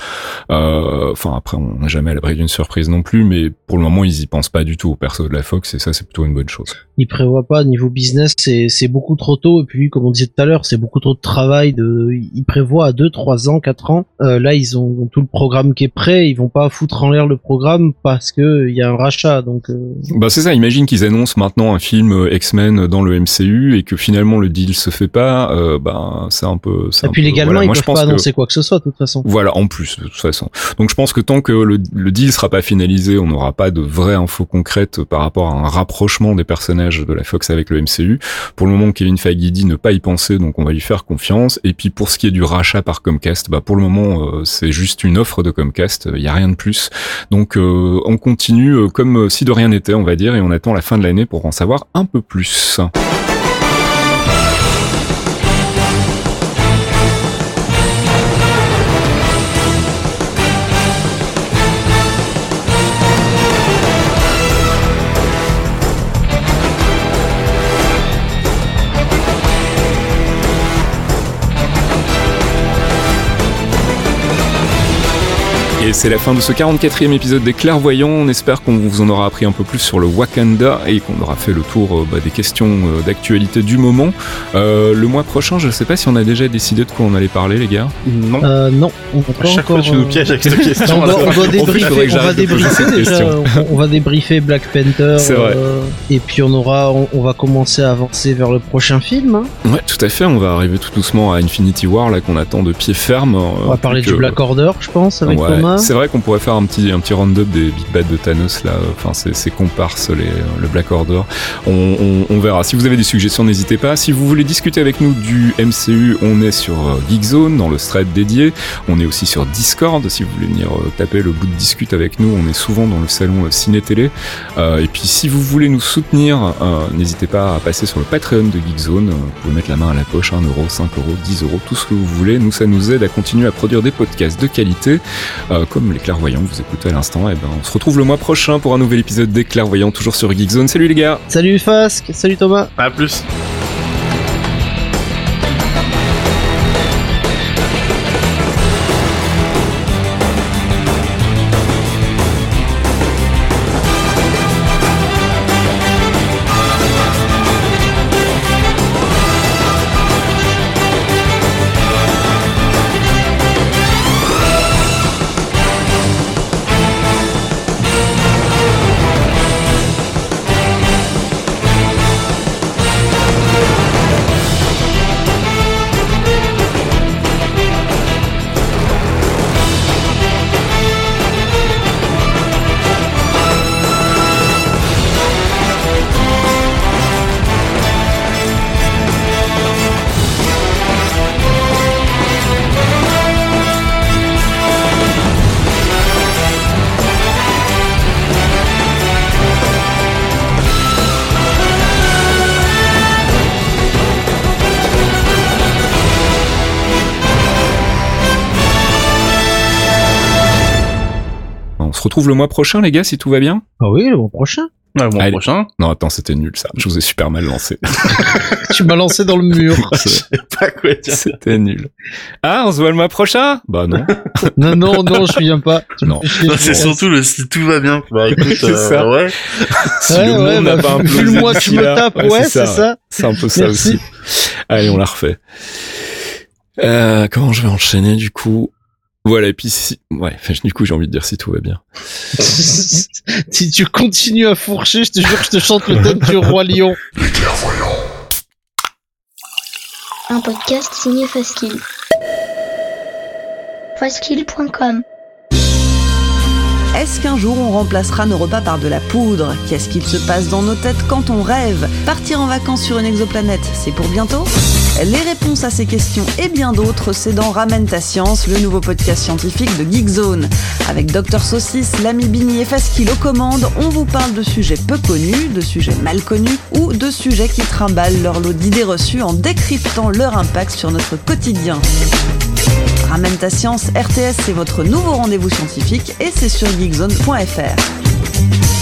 Enfin après, on n'est jamais à l'abri d'une surprise non plus, mais pour le moment, ils y pensent pas du tout au perso de la Fox et ça c'est plutôt une bonne chose. Ils prévoient pas niveau business, c'est beaucoup trop tôt et puis comme on disait tout à l'heure, c'est beaucoup trop de travail. De, ils prévoient à 2, 3 ans, 4 ans. Euh, là, ils ont tout le programme qui est prêt. Ils vont pas foutre en l'air le programme parce que il y a un rachat. Donc, euh. bah c'est ça. Imagine qu'ils annoncent maintenant un film euh, X-Men dans le MCU et que finalement le deal se fait pas. Euh, bah c'est un peu. Et puis légalement, ils Moi, peuvent pas annoncer quoi que ce soit de toute façon. Voilà, en plus de toute façon. Donc je pense que tant que le, le deal sera pas finalisé, on n'aura pas de vraies infos concrètes par rapport à un rapprochement des personnages de la Fox avec le MCU. Pour le moment, Kevin Feige dit ne pas y penser, donc on va lui faire confiance. Et puis pour ce qui est du rachat par Comcast, bah pour le moment c'est juste une offre de Comcast, il y a rien de plus. Donc euh, on continue euh, comme si de rien n'était, on va dire, et on attend la fin de l'année pour en savoir un peu plus. Et c'est la fin de ce 44e épisode des Clairvoyants. On espère qu'on vous en aura appris un peu plus sur le Wakanda et qu'on aura fait le tour euh, bah, des questions euh, d'actualité du moment. Euh, le mois prochain, je ne sais pas si on a déjà décidé de quoi on allait parler, les gars. Non. Euh, non. On va chaque fois, tu nous pièges avec cette question. on, va, on, va débriefer, on va débriefer déjà. On, va débriefer Black Panther. C'est vrai. et puis on aura, on, va commencer à avancer vers le prochain film. Hein. Ouais, tout à fait. On va arriver tout doucement à Infinity War, là qu'on attend de pied ferme. On va parler du Black Order, je pense, avec Thomas. C'est vrai qu'on pourrait faire un petit, un petit round-up des Big Bad de Thanos là, enfin ces comparses, les, le Black Order. On, on, on, verra. Si vous avez des suggestions, n'hésitez pas. Si vous voulez discuter avec nous du MCU, on est sur euh, Geekzone, dans le thread dédié. On est aussi sur Discord, si vous voulez venir euh, taper le bout de discute avec nous. On est souvent dans le salon euh, ciné-télé. Euh, et puis si vous voulez nous soutenir, euh, n'hésitez pas à passer sur le Patreon de Geekzone. Vous pouvez mettre la main à la poche, 1€, 5€, 10€, tout ce que vous voulez. Nous, ça nous aide à continuer à produire des podcasts de qualité, comme les clairvoyants que vous écoutez à l'instant. Et ben, on se retrouve le mois prochain pour un nouvel épisode des clairvoyants, toujours sur Geekzone. Salut les gars Salut Fasque, salut Thomas À plus retrouve le mois prochain les gars, si tout va bien? Ah oui, le mois prochain. Le mois Allez. prochain. Non, attends, c'était nul ça. Je vous ai super mal lancé. tu m'as lancé dans le mur. Je sais pas quoi dire. C'était nul. Ah, on se voit le mois prochain? Bah non. non, non, non, je viens pas. Non. c'est surtout le si tout va bien. Bah écoute, C'est euh, ça. ouais. Si Ouais, le ouais, monde n'a bah, pas le mois tu me ouais, c'est ça. C'est un peu ça Merci. aussi. Allez, on la refait. Euh, comment je vais enchaîner du coup? Voilà, et puis si... Ouais, enfin, du coup j'ai envie de dire si tout va bien. si tu continues à fourcher, je te jure que je te chante le thème du roi lion. Un podcast signé Faskill. Faskill.com Est-ce qu'un jour on remplacera nos repas par de la poudre? Qu'est-ce qu'il se passe dans nos têtes quand on rêve? Partir en vacances sur une exoplanète, c'est pour bientôt? Les réponses à ces questions et bien d'autres, c'est dans Ramène ta science, le nouveau podcast scientifique de Geekzone. Avec Dr Saucisse, l'ami Bini et Faskill aux commandes, on vous parle de sujets peu connus, de sujets mal connus ou de sujets qui trimballent leur lot d'idées reçues en décryptant leur impact sur notre quotidien. Ramène ta science, RTS, c'est votre nouveau rendez-vous scientifique et c'est sur geekzone.fr.